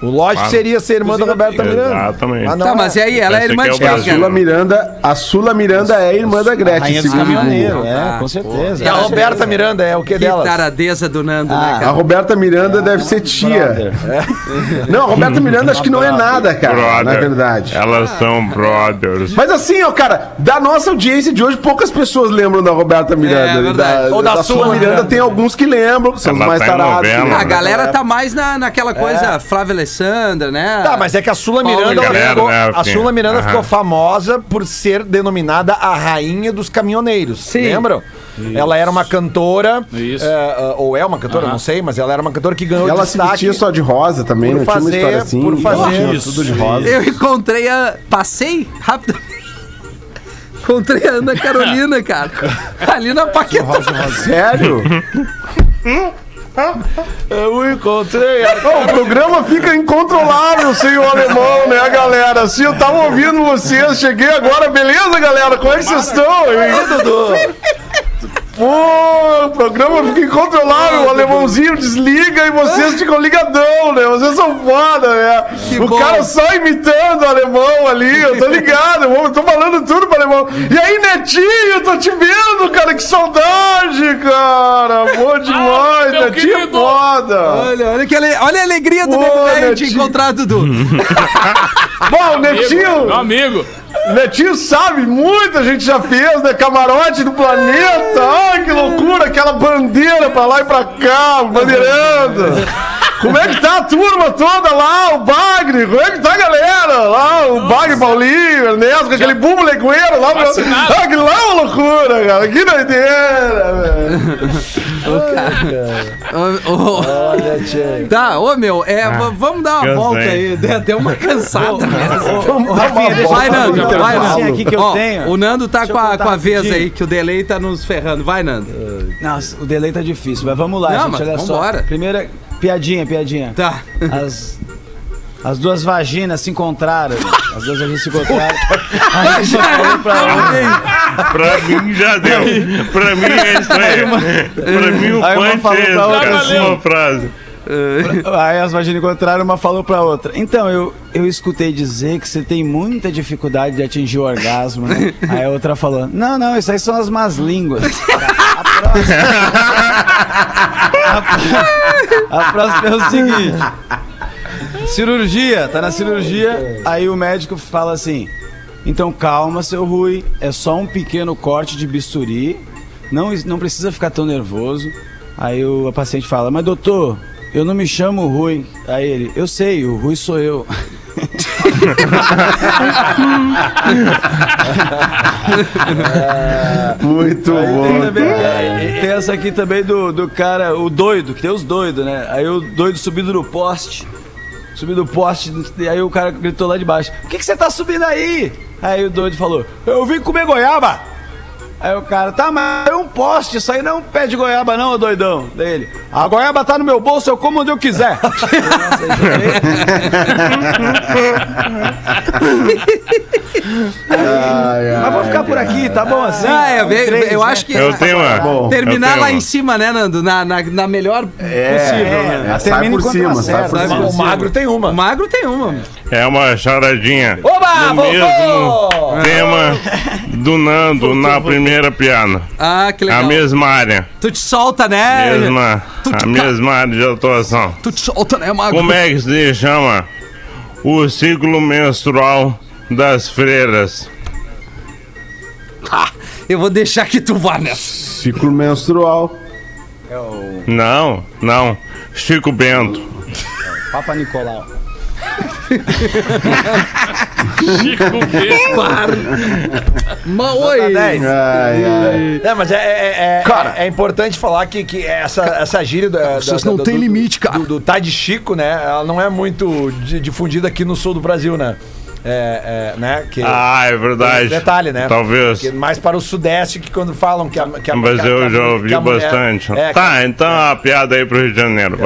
O lógico Ah, seria ser irmã da Roberta Miranda. Exatamente. Mas não Tá, mas e aí? Ela é irmã é de o quem, A Brasil. cara? Sula Miranda, a Sula Miranda é irmã da Gretchen, segundo é, Ah, com certeza. E a Roberta Miranda é o que Que dela? taradeza do Nando, Ah, né, A cara? Roberta Miranda deve ser tia. Não, a Roberta Miranda acho que não é nada, cara, Brother. na verdade. Elas são brothers. Mas assim, ó, cara, da nossa audiência de hoje, poucas pessoas lembram da Roberta Miranda. É, verdade. da, Ou da da Sula Sula Miranda tem alguns que lembram, que são os mais tá tarados. A né? galera tá mais na, naquela coisa Flávia Alessandra, né? Tá, mas é que a Sula Paulo Miranda, ela Galera, ficou, né, a? Sula Miranda Aham. ficou famosa por ser denominada a rainha dos caminhoneiros. Sim. Lembram? Ela era uma cantora, Isso. é, é, ou é uma cantora, não sei, mas ela era uma cantora que ganhou Ela se destaque. vestia só de rosa também, por não tinha uma fazer- história assim. por fazer- Tinha Isso. tudo de rosa. Eu encontrei a. Passei rapidamente. Encontrei a Ana Carolina, cara. Ali na Paquetá. Sério? Eu encontrei. Ô, o programa fica incontrolável sem o alemão, né, galera? Assim, eu tava ouvindo vocês, cheguei agora, beleza, galera? Como é que vocês estão? hein? Pô, o programa fica incontrolável, o alemãozinho desliga e vocês ficam ligadão, né? Vocês são foda, né? Que o bom. cara só imitando o alemão ali, eu tô ligado, eu tô falando tudo pro alemão. E aí, Netinho, tô te vendo, cara, que saudade, cara! Bom demais, meu Netinho é querido. foda! Olha, olha, que ale... olha a alegria do Ô, Nego Velho de Netinho. encontrar Dudu. Bom, Netinho, Meu amigo. Netinho sabe, muita gente já fez, né? Camarote do planeta. Ai, que loucura, aquela bandeira pra lá e pra cá, bandeirando. Como é que tá a turma toda lá, o Bagre? Como é que tá a galera? Lá, o Bagre Paulinho, Ernesto, com aquele bumbo legueiro lá. Ah, que lá é uma loucura, cara. Que doideira, velho. Ô, ô, Olha, tchê. Tá, ô meu, é, v- vamos dar uma cansei. volta aí. Deu até uma cansada mesmo. Vamos dar uma volta Vai, no Nando, intervalo. vai, Nando. aqui que eu Ó, tenho. O Nando tá Deixa com eu a, contar com a vez rapidinho. aí, que o delay tá nos ferrando. Vai, Nando. Nossa, o delay tá difícil, mas vamos lá, Não, gente, mas olha vambora. só. Primeira, piadinha, piadinha. Tá. As, as duas vaginas se encontraram. As duas vaginas se encontraram. Aí uma falou pra outra. Pra mim já deu. Pra mim é isso aí. Pra mim o Aí uma punch falou é pra outra essa assim. uma frase. Aí as vaginas encontraram, uma falou pra outra. Então, eu, eu escutei dizer que você tem muita dificuldade de atingir o orgasmo, né? Aí a outra falou: Não, não, isso aí são as más línguas. A próxima, a, a próxima é o seguinte: cirurgia, tá na cirurgia. Aí o médico fala assim: Então calma, seu Rui, é só um pequeno corte de bisturi. Não, não precisa ficar tão nervoso. Aí o a paciente fala: Mas doutor, eu não me chamo Rui. Aí ele: Eu sei, o Rui sou eu. Muito bom. Também, tem essa aqui também do, do cara, o doido, que tem os doidos, né? Aí o doido subindo no poste. Subindo no poste, e aí o cara gritou lá de baixo: Por que, que você tá subindo aí? Aí o doido falou: Eu vim comer goiaba. Aí o cara, tá, mas é um poste, isso aí não é um pé de goiaba, não, ô doidão. Daí ele, a goiaba tá no meu bolso, eu como onde eu quiser. mas vou ficar por aqui, tá bom assim? Ah, é, eu, Três, eu né? acho que Eu tenho uma. Terminar eu lá em cima, né, Nando? Na, na, na melhor possível, né? É, sai Termina por enquanto cima, sai por acerta, cima. né? O magro tem uma. O magro tem uma. É uma charadinha. Oba, No voltou! mesmo tema do Nando na primeira piada. Ah, que legal. A mesma área. Tu te solta, né? Mesma, Tu te a mesma área de atuação. Tu te solta, né, magro? Como é que se chama o ciclo menstrual das freiras? Ah, eu vou deixar que tu vá nessa. Ciclo menstrual. Não, não. Chico Bento. Papa Nicolau. Chico Bento. Mas oi. Ai, ai. É, mas é, é, é, Cara. é importante falar que, que essa, essa gíria da, Vocês da- não do- do- limite, cara. Do, do tá de Chico, né? Ela não é muito di- difundida aqui no sul do Brasil, né? É, é, né? Que, Ah, é verdade. Detalhe, né? Talvez. Que mais para o sudeste que quando falam que a, que a Mas que eu a- já ouvi mulher- bastante. É, tá, então a piada aí pro Rio de Janeiro.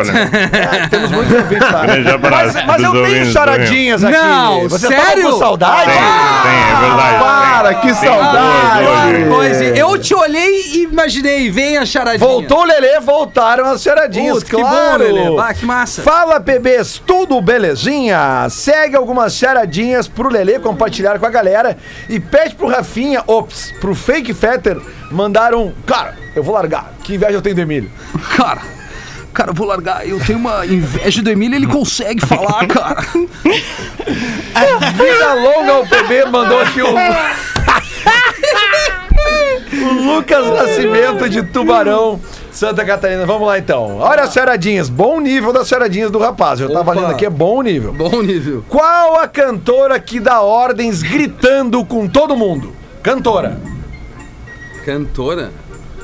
É, temos muitos ouvintes lá. Grande abraço Mas, mas eu tenho charadinhas aqui. Não, Você sério? tava com saudade? Tem, tem, é verdade. Para, que saudade! Coisa. hoje. Eu te olhei e imaginei, vem a charadinha. Voltou o Lelê, voltaram as charadinhas, Putz, que claro. bom, Lelê. Bah, que massa. Fala, bebês, tudo belezinha? Segue algumas charadinhas pro Lelê compartilhar com a galera e pede pro Rafinha, ops, pro Fake Fetter, mandar um... Cara, eu vou largar, que inveja eu tenho do Emílio. Cara, cara, eu vou largar. Eu tenho uma inveja do Emílio, ele consegue falar, cara. Vida longa o PB mandou aqui o... o Lucas Nascimento de Tubarão, Santa Catarina. Vamos lá então. Olha as charadinhas, bom nível das charadinhas do rapaz. Eu tava Opa. lendo aqui, é bom nível. Bom nível. Qual a cantora que dá ordens gritando com todo mundo? Cantora. Cantora.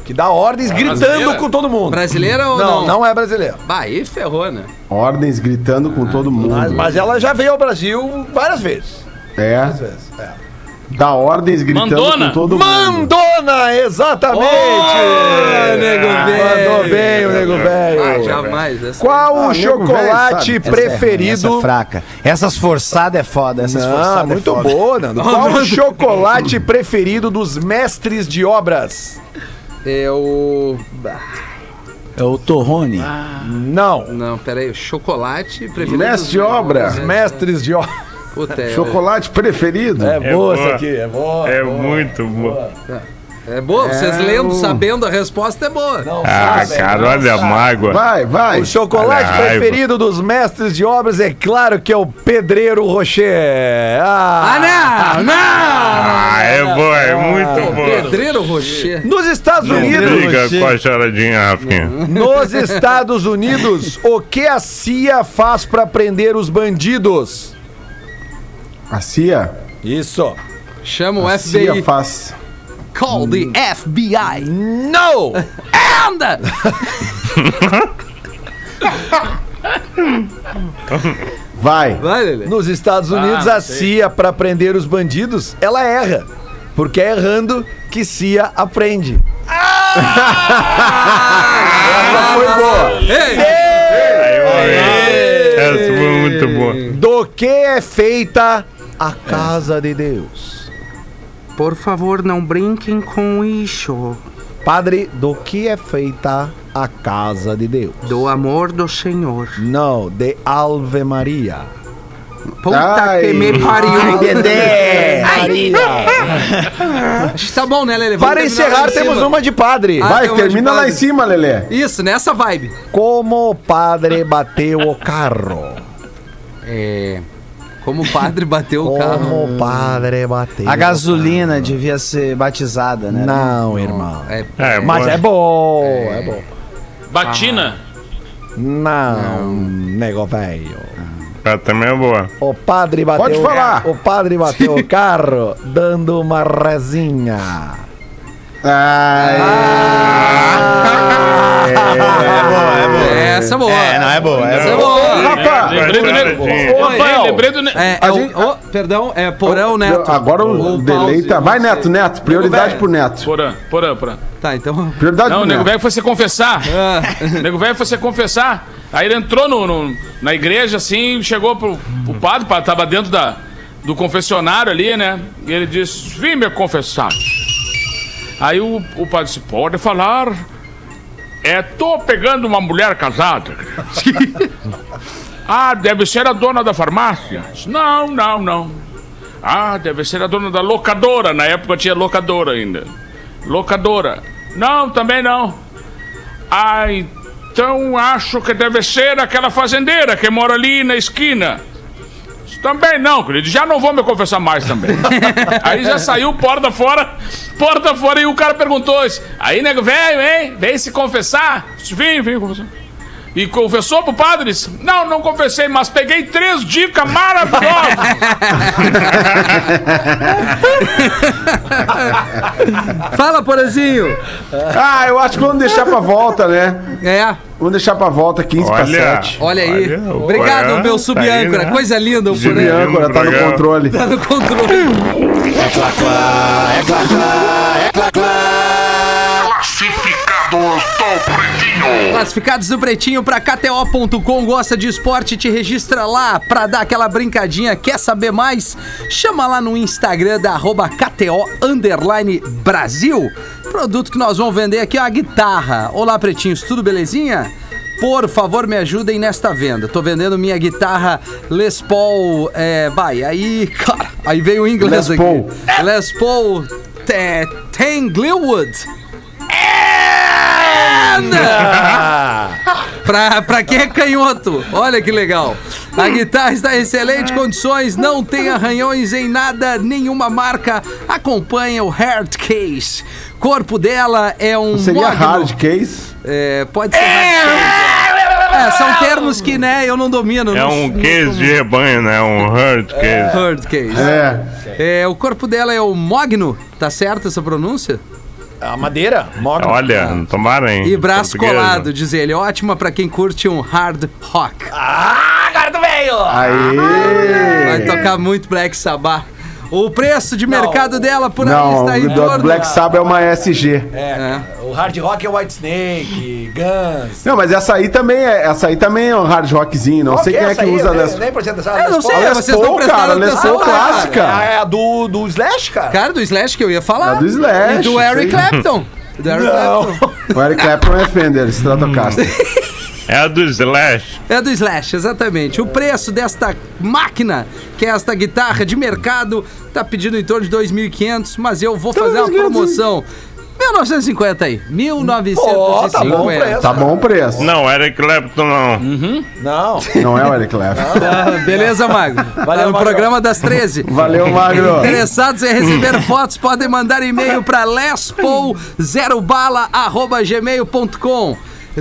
Que dá ordens gritando Brasileira? com todo mundo. Brasileira ou Não, não? não é brasileira. Bah, aí ferrou, né? Ordens gritando com todo mundo. Mas, mas ela já veio ao Brasil várias vezes. É, Várias vezes. É. dá ordens gritando Mandona. com todo mundo. Mandona, exatamente! Ô, nego velho. Mandou bem o nego Ah, velho. jamais. Essa... Qual Ah, o chocolate velho, sabe? preferido? Essa é fraca. Essas forçadas é foda. Essas Não, forçadas muito é foda. boa, Nando. Qual o chocolate preferido dos mestres de obras? É o... É o Torrone. Não. Não, peraí. O chocolate preferido... Mestre de obra. Os mestres de obras. Puta, é... Chocolate preferido? É, É boa boa. essa aqui, é boa. É boa. muito bom. É boa, vocês É lendo, o- sabendo a resposta é boa. Não Ah, sabe, cara, não olha a mágoa. Vai, vai. O chocolate Olha a raiva. preferido dos mestres de obras é claro que é o Pedreiro Rocher. Ah, não! Não! Ah, é bom, é muito bom. Pedreiro Rocher. Nos Estados Não Unidos, briga com a charadinha, Rafinha. nos Estados Unidos, o que a CIA faz pra prender os bandidos? A CIA? Isso. Chama o A FBI. CIA faz. Call the FBI. No! Anda! Vai. Vai, Lelê. Nos Estados Unidos, Ah, a. CIA, pra prender os bandidos, ela erra. Porque é errando que CIA aprende. Essa foi boa. Ei! Essa foi muito boa. Do que é feita a casa de Deus? Por favor, não brinquem com isso. Padre, do que é feita a casa de Deus? Do amor do Senhor. Não, de Ave Maria. Puta Ai. que me pariu. Dedé! Acho que tá bom, né, Lelê? Vamos Para terminar encerrar, em temos cima. uma de padre. Ah, Vai, tem uma de termina lá padre. em cima, Lelê. Isso, nessa vibe. Como o padre bateu o carro? É. Como o padre bateu o carro. Como o padre bateu A gasolina devia ser batizada, né? Não, irmão. É, É, Mas bom. é bom, é bom. Batina. Não, nego velho. Essa também é boa. O padre bateu. Pode falar. O padre bateu o carro dando uma rezinha. Essa é boa. É, não é boa. Essa é É boa. Lembrei do Nego. Lembrei do Nego. É, é ô, perdão, é Porão Neto. Agora o, delay tá. Vai, Neto, Neto. Prioridade pro Neto. Porã, porã, porã. Tá, então. Prioridade Não, o nego velho foi se confessar. Ah, O nego velho foi se confessar. Aí ele entrou no, no- na igreja, assim, chegou pro, pro padre, o padre tava dentro da, do confessionário ali, né? E ele disse: Vim me confessar. Aí o, o padre disse: Pode falar. É, tô pegando uma mulher casada. ah, deve ser a dona da farmácia. Não, não, não. Ah, deve ser a dona da locadora. Na época tinha locadora ainda. Locadora. Não, também não. Ah, então acho que deve ser aquela fazendeira que mora ali na esquina. Também não, querido. Já não vou me confessar mais também. aí já saiu porta fora, porta fora, e o cara perguntou. Aí, nego velho, hein? Vem se confessar? Vim, vim confessar. E confessou pro padre? Não, não confessei, mas peguei três dicas maravilhosas. Fala, Porazinho. Ah, eu acho que vamos deixar pra volta, né? É, Vamos deixar pra volta 15 pra Olha. 7. olha aí. Olha, Obrigado, Porã meu tá sub-âncora. aí, né? Coisa linda o Porã. Biâncora tá no controle. Tá no controle. Classificados do Pretinho pra KTO.com. Gosta de esporte? Te registra lá pra dar aquela brincadinha. Quer saber mais? Chama lá no Instagram da arroba KTO Underline Brasil. Produto que nós vamos vender aqui é uma guitarra. Olá, Pretinhos, tudo belezinha? Por favor, me ajudem nesta venda. Tô vendendo minha guitarra Les Paul. É, vai, aí, cara, aí veio o inglês Les Paul. aqui. Les Paul é, Tanglewood. pra, pra quem é canhoto, olha que legal. A guitarra está em excelentes condições, não tem arranhões em nada, nenhuma marca. Acompanha o Hard Case. Corpo dela é um Seria mogno. hard case? É, pode ser hard case. É, são termos que, né, eu não domino. É um não case de rebanho, né? Um herd case. Hard case. É. É, o corpo dela é o mogno, tá certo essa pronúncia? A madeira, mogno. Olha, tomara, hein? E braço Portuguesa. colado, diz ele. Ótima pra quem curte um hard rock. Ah, agora tu veio! Vai Aê! tocar muito Black Sabbath. O preço de mercado dela por aí Não, está em torno... Black Sabbath é uma SG. É. O hard rock é White Snake, Guns. Não, mas essa aí também é, essa aí também é um hard rockzinho. Não Qual sei que quem é que aí? usa nem- dessa. Nem prestei atenção. Eu não sei, Les vocês prestando cara, Les. Paul clássica. É a do, do Slash, cara. Cara, do Slash que eu ia falar. É do Slash, E do Eric. Clapton. Do Eric Clapton. O Eric Clapton é Fender, Stratocaster. É a do Slash. É do Slash, exatamente. O preço desta máquina, que é esta guitarra de mercado, tá pedindo em torno de 2.500, mas eu vou fazer uma 2.500. promoção. 1950 aí. 1950. Pô, tá bom o preço. Tá bom preço. Não, Eric Clapton não. Não. Não é o Eric Clapton. Ah, beleza, Magro. Valeu, no Magro. programa das 13. Valeu, Magro. Interessados em receber fotos podem mandar e-mail para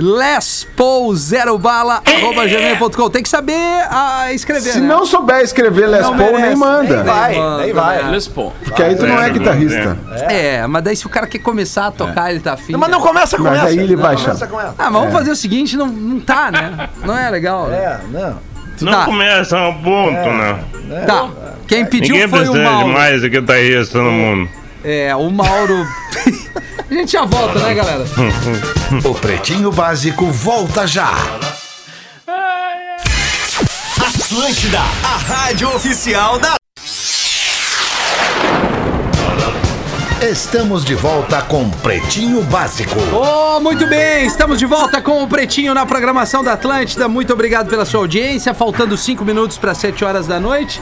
lespol0bala@gmail.com. lespol0bala@gmail.com. Tem que saber ah, escrever, Se né? não souber escrever Les Não Paul, merece, nem manda. Nem vai, nem vai. né? Les Paul. Porque aí tu não é guitarrista. É, mas daí se o cara quer começar a tocar, ele tá afim. Mas não né? começa com Mas essa. aí ele Não vai começa achar. com essa. Ah, mas vamos fazer o seguinte, não, não tá, né? Não é legal. né? É, não. Não Tá. começa ao ponto, né? Tá. Quem pediu Ninguém foi o precisa de Mauro. mais guitarrista no mundo. É, o Mauro. a gente já volta, né, galera? O Pretinho Básico volta já. Atlântida, a rádio oficial da. Estamos de volta com Pretinho Básico. Oh, muito bem, estamos de volta com o Pretinho na programação da Atlântida. Muito obrigado pela sua audiência. Faltando cinco minutos para 7 horas da noite.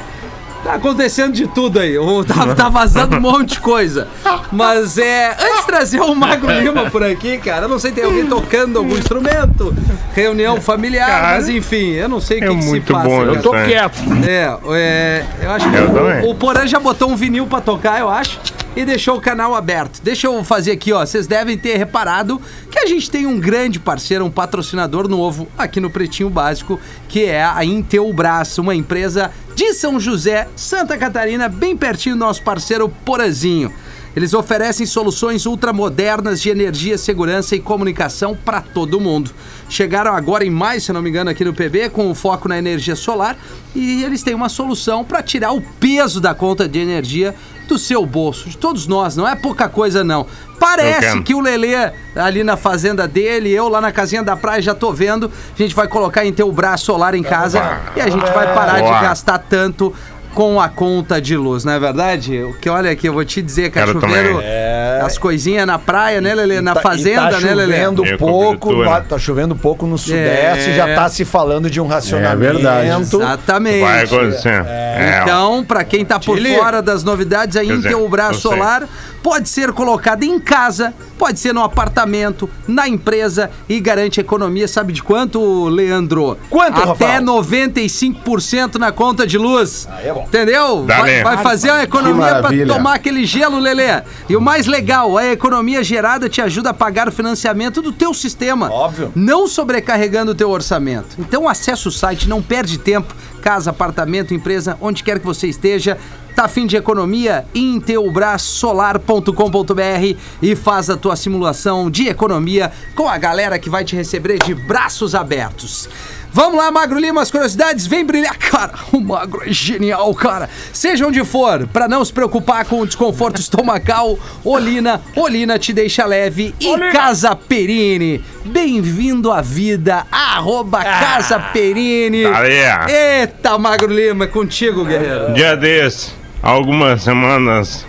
Tá acontecendo de tudo aí. O- Tá, tá vazando um monte de coisa. Mas é. Antes de trazer o Magro Lima por aqui, cara, eu não sei, tem alguém tocando algum instrumento, reunião familiar, Cara, mas enfim, eu não sei o é que, que se muito passa. bom, cara. eu tô quieto. É, é, eu acho que Eu o, também. o Porã já botou um vinil pra tocar, eu acho. E deixou o canal aberto. Deixa eu fazer aqui, ó. Vocês devem ter reparado que a gente tem um grande parceiro, um patrocinador novo aqui no Pretinho Básico, que é a Intelbras, uma empresa de São José, Santa Catarina, bem pertinho do nosso parceiro Porazinho. Eles oferecem soluções ultramodernas de energia, segurança e comunicação para todo mundo. Chegaram agora em maio, se não me engano, aqui no PB, com o foco na energia solar, e eles têm uma solução para tirar o peso da conta de energia do seu bolso, de todos nós, não é pouca coisa não. Parece que o Lelê ali na fazenda dele, eu lá na casinha da praia já tô vendo, a gente vai colocar em teu braço solar em casa e a gente vai parar de Boa. gastar tanto com a conta de luz, não é verdade? O que olha aqui, eu vou te dizer, Quero chuveiro, também. as coisinhas na praia, né, Lelê? Na Tá- e fazenda, tá né, Lelê? chovendo É, pouco, lá- tá chovendo pouco no sudeste, É. já tá se falando de um racionamento. verdade. Exatamente. Vai acontecer. É, Então, pra quem tá por Chile. fora das novidades, a Intelbras. Solar pode ser colocada em casa, pode ser no apartamento, na empresa e garante economia, sabe de quanto, Leandro? Quanto, Até Rafael? 95% na conta de luz. é bom. Entendeu? Dá Vai, vai fazer uma economia pra maravilha. tomar aquele gelo, Lelê. E o mais legal, a economia gerada te ajuda a pagar o financiamento do teu sistema. Óbvio. Não sobrecarregando o teu orçamento. Então acessa o site, não perde tempo. Casa, apartamento, empresa, onde quer que você esteja. Tá afim de economia? Intelbrasolar.com.br e faz a tua simulação de economia com a galera que vai te receber de braços abertos. Vamos lá, Magro Lima, as curiosidades, vem brilhar. Cara, o Magro é genial, cara. Seja onde for, pra não se preocupar com o desconforto estomacal, Olina, Olina te deixa leve e Casa Perini. Bem-vindo à vida, arroba Casa Perini. Tá. Eita, Magro Lima, é contigo, guerreiro. Dia desse, algumas semanas,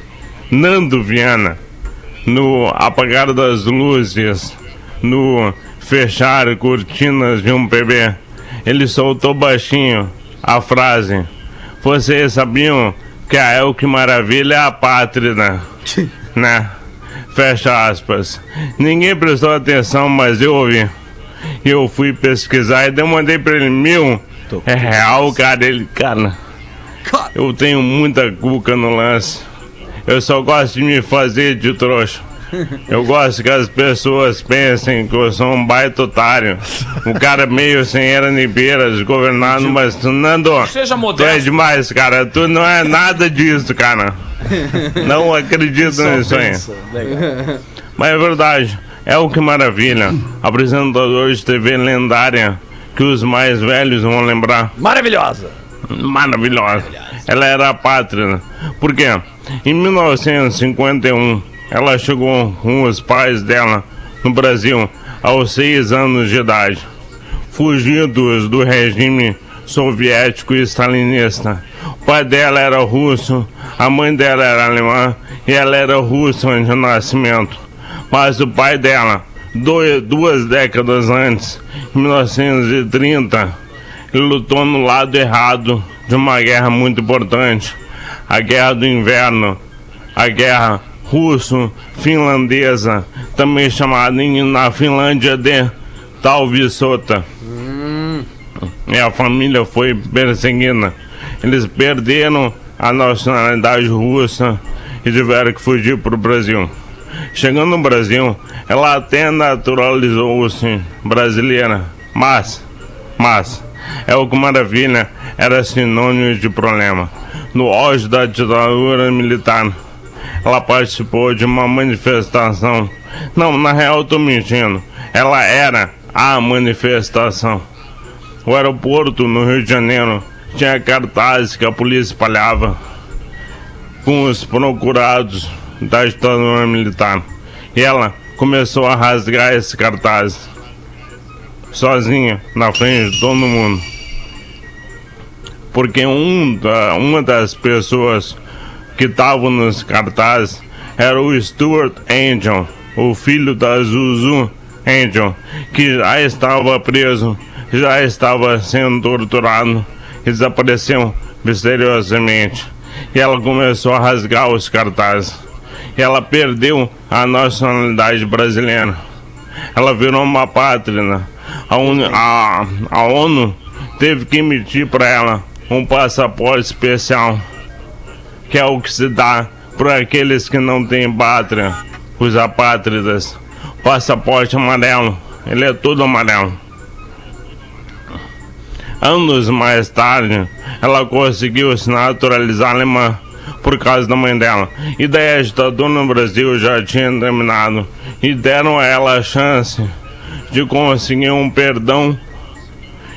Nando Viana, no apagar das luzes, no fechar cortinas de um PB, ele soltou baixinho a frase: Vocês sabiam que a El que Maravilha é a pátria, né? né? Fecha aspas. Ninguém prestou atenção, mas eu ouvi. Eu fui pesquisar e demandei pra ele mil. É real, cara. Ele, cara. Cara, Eu tenho muita cuca no lance. Eu só gosto de me fazer de trouxa. Eu gosto que as pessoas pensem que eu sou um baita otário. Um cara meio sem era nem beira, desgovernado, mas tu, Nando, Seja tu é demais, cara. Tu não é nada disso, cara. Não acredito nisso aí. Mas é verdade. É o que maravilha. Apresentador de TV lendária que os mais velhos vão lembrar Maravilhosa. Maravilhosa. Ela era a pátria. Por quê? Em 1951, ela chegou com os pais dela no Brasil aos seis anos de idade, fugidos do regime soviético e stalinista. O pai dela era russo, a mãe dela era alemã e ela era russa de nascimento. Mas o pai dela, dois, duas décadas antes, em 1930, ele lutou no lado errado de uma guerra muito importante, a Guerra do Inverno, a Guerra Russo-Finlandesa, também chamada na Finlândia de Talvisota. E a família foi perseguida. Eles perderam a nacionalidade russa e tiveram que fugir para o Brasil. Chegando no Brasil, ela até naturalizou-se brasileira, mas, mas, é o que maravilha, era sinônimo de problema. No auge da ditadura militar, ela participou de uma manifestação. Não, na real tô mentindo. Ela era a manifestação. O aeroporto no Rio de Janeiro tinha cartazes que a polícia espalhava com os procurados da ditadura militar. E ela começou a rasgar esse cartaz sozinha na frente de todo mundo. Porque um da, uma das pessoas que estavam nos cartazes era o Stuart Angel, o filho da Zuzu Angel, que já estava preso, já estava sendo torturado e desapareceu misteriosamente. E ela começou a rasgar os cartazes. Ela perdeu a nacionalidade brasileira. Ela virou uma pátria. A, ONU- a- a ONU teve que emitir para ela um passaporte especial, que é o que se dá por aqueles que não têm pátria, os apátridas. Passaporte amarelo, ele é tudo amarelo. Anos mais tarde, ela conseguiu se naturalizar alemã por causa da mãe dela. E daí a ditadura no Brasil já tinha terminado. E deram a ela a chance de conseguir um perdão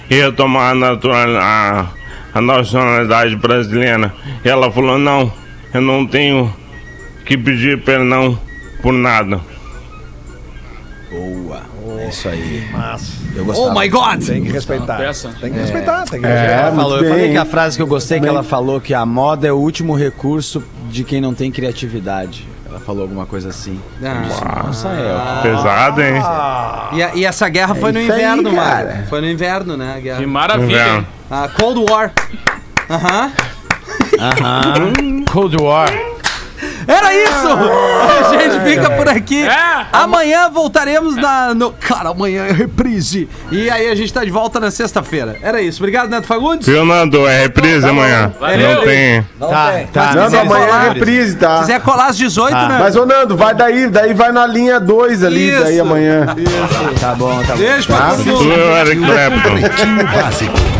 e retomar a, natural, a, a nacionalidade brasileira. E ela falou: Não, eu não tenho que pedir perdão por nada. Boa. É isso aí. Eu Oh gostava. my God! Tem que respeitar. Tem que respeitar, tem que É, respeitar. Ela falou, eu falei que a frase que eu gostei que ela falou que a moda é o último recurso de quem não tem criatividade. Ela falou alguma coisa assim. Ah. Nossa, é. Pesado, hein? E, e essa guerra foi no isso aí, inverno, cara. mano. Foi no inverno, né? A Que guerra. maravilha, hein? A Cold War. Aham. Cold War. Era isso! A gente fica por aqui. É. Amanhã voltaremos na. No... Cara, amanhã é reprise. E aí a gente tá de volta na sexta-feira. Era isso. Obrigado, Neto Fagundes. Viu, Nando? É reprise amanhã. Valeu. Não tem. Tá, tá. Mas Nando, quiser amanhã é reprise, Se tá? quiser colar às 18, Ah. né? Mas, ô Nando, vai daí, daí vai na linha 2 ali, Isso. daí amanhã. Tá bom, tá bom. Beijo Tu, mundo. Eric Clapton. Pretinho Básico.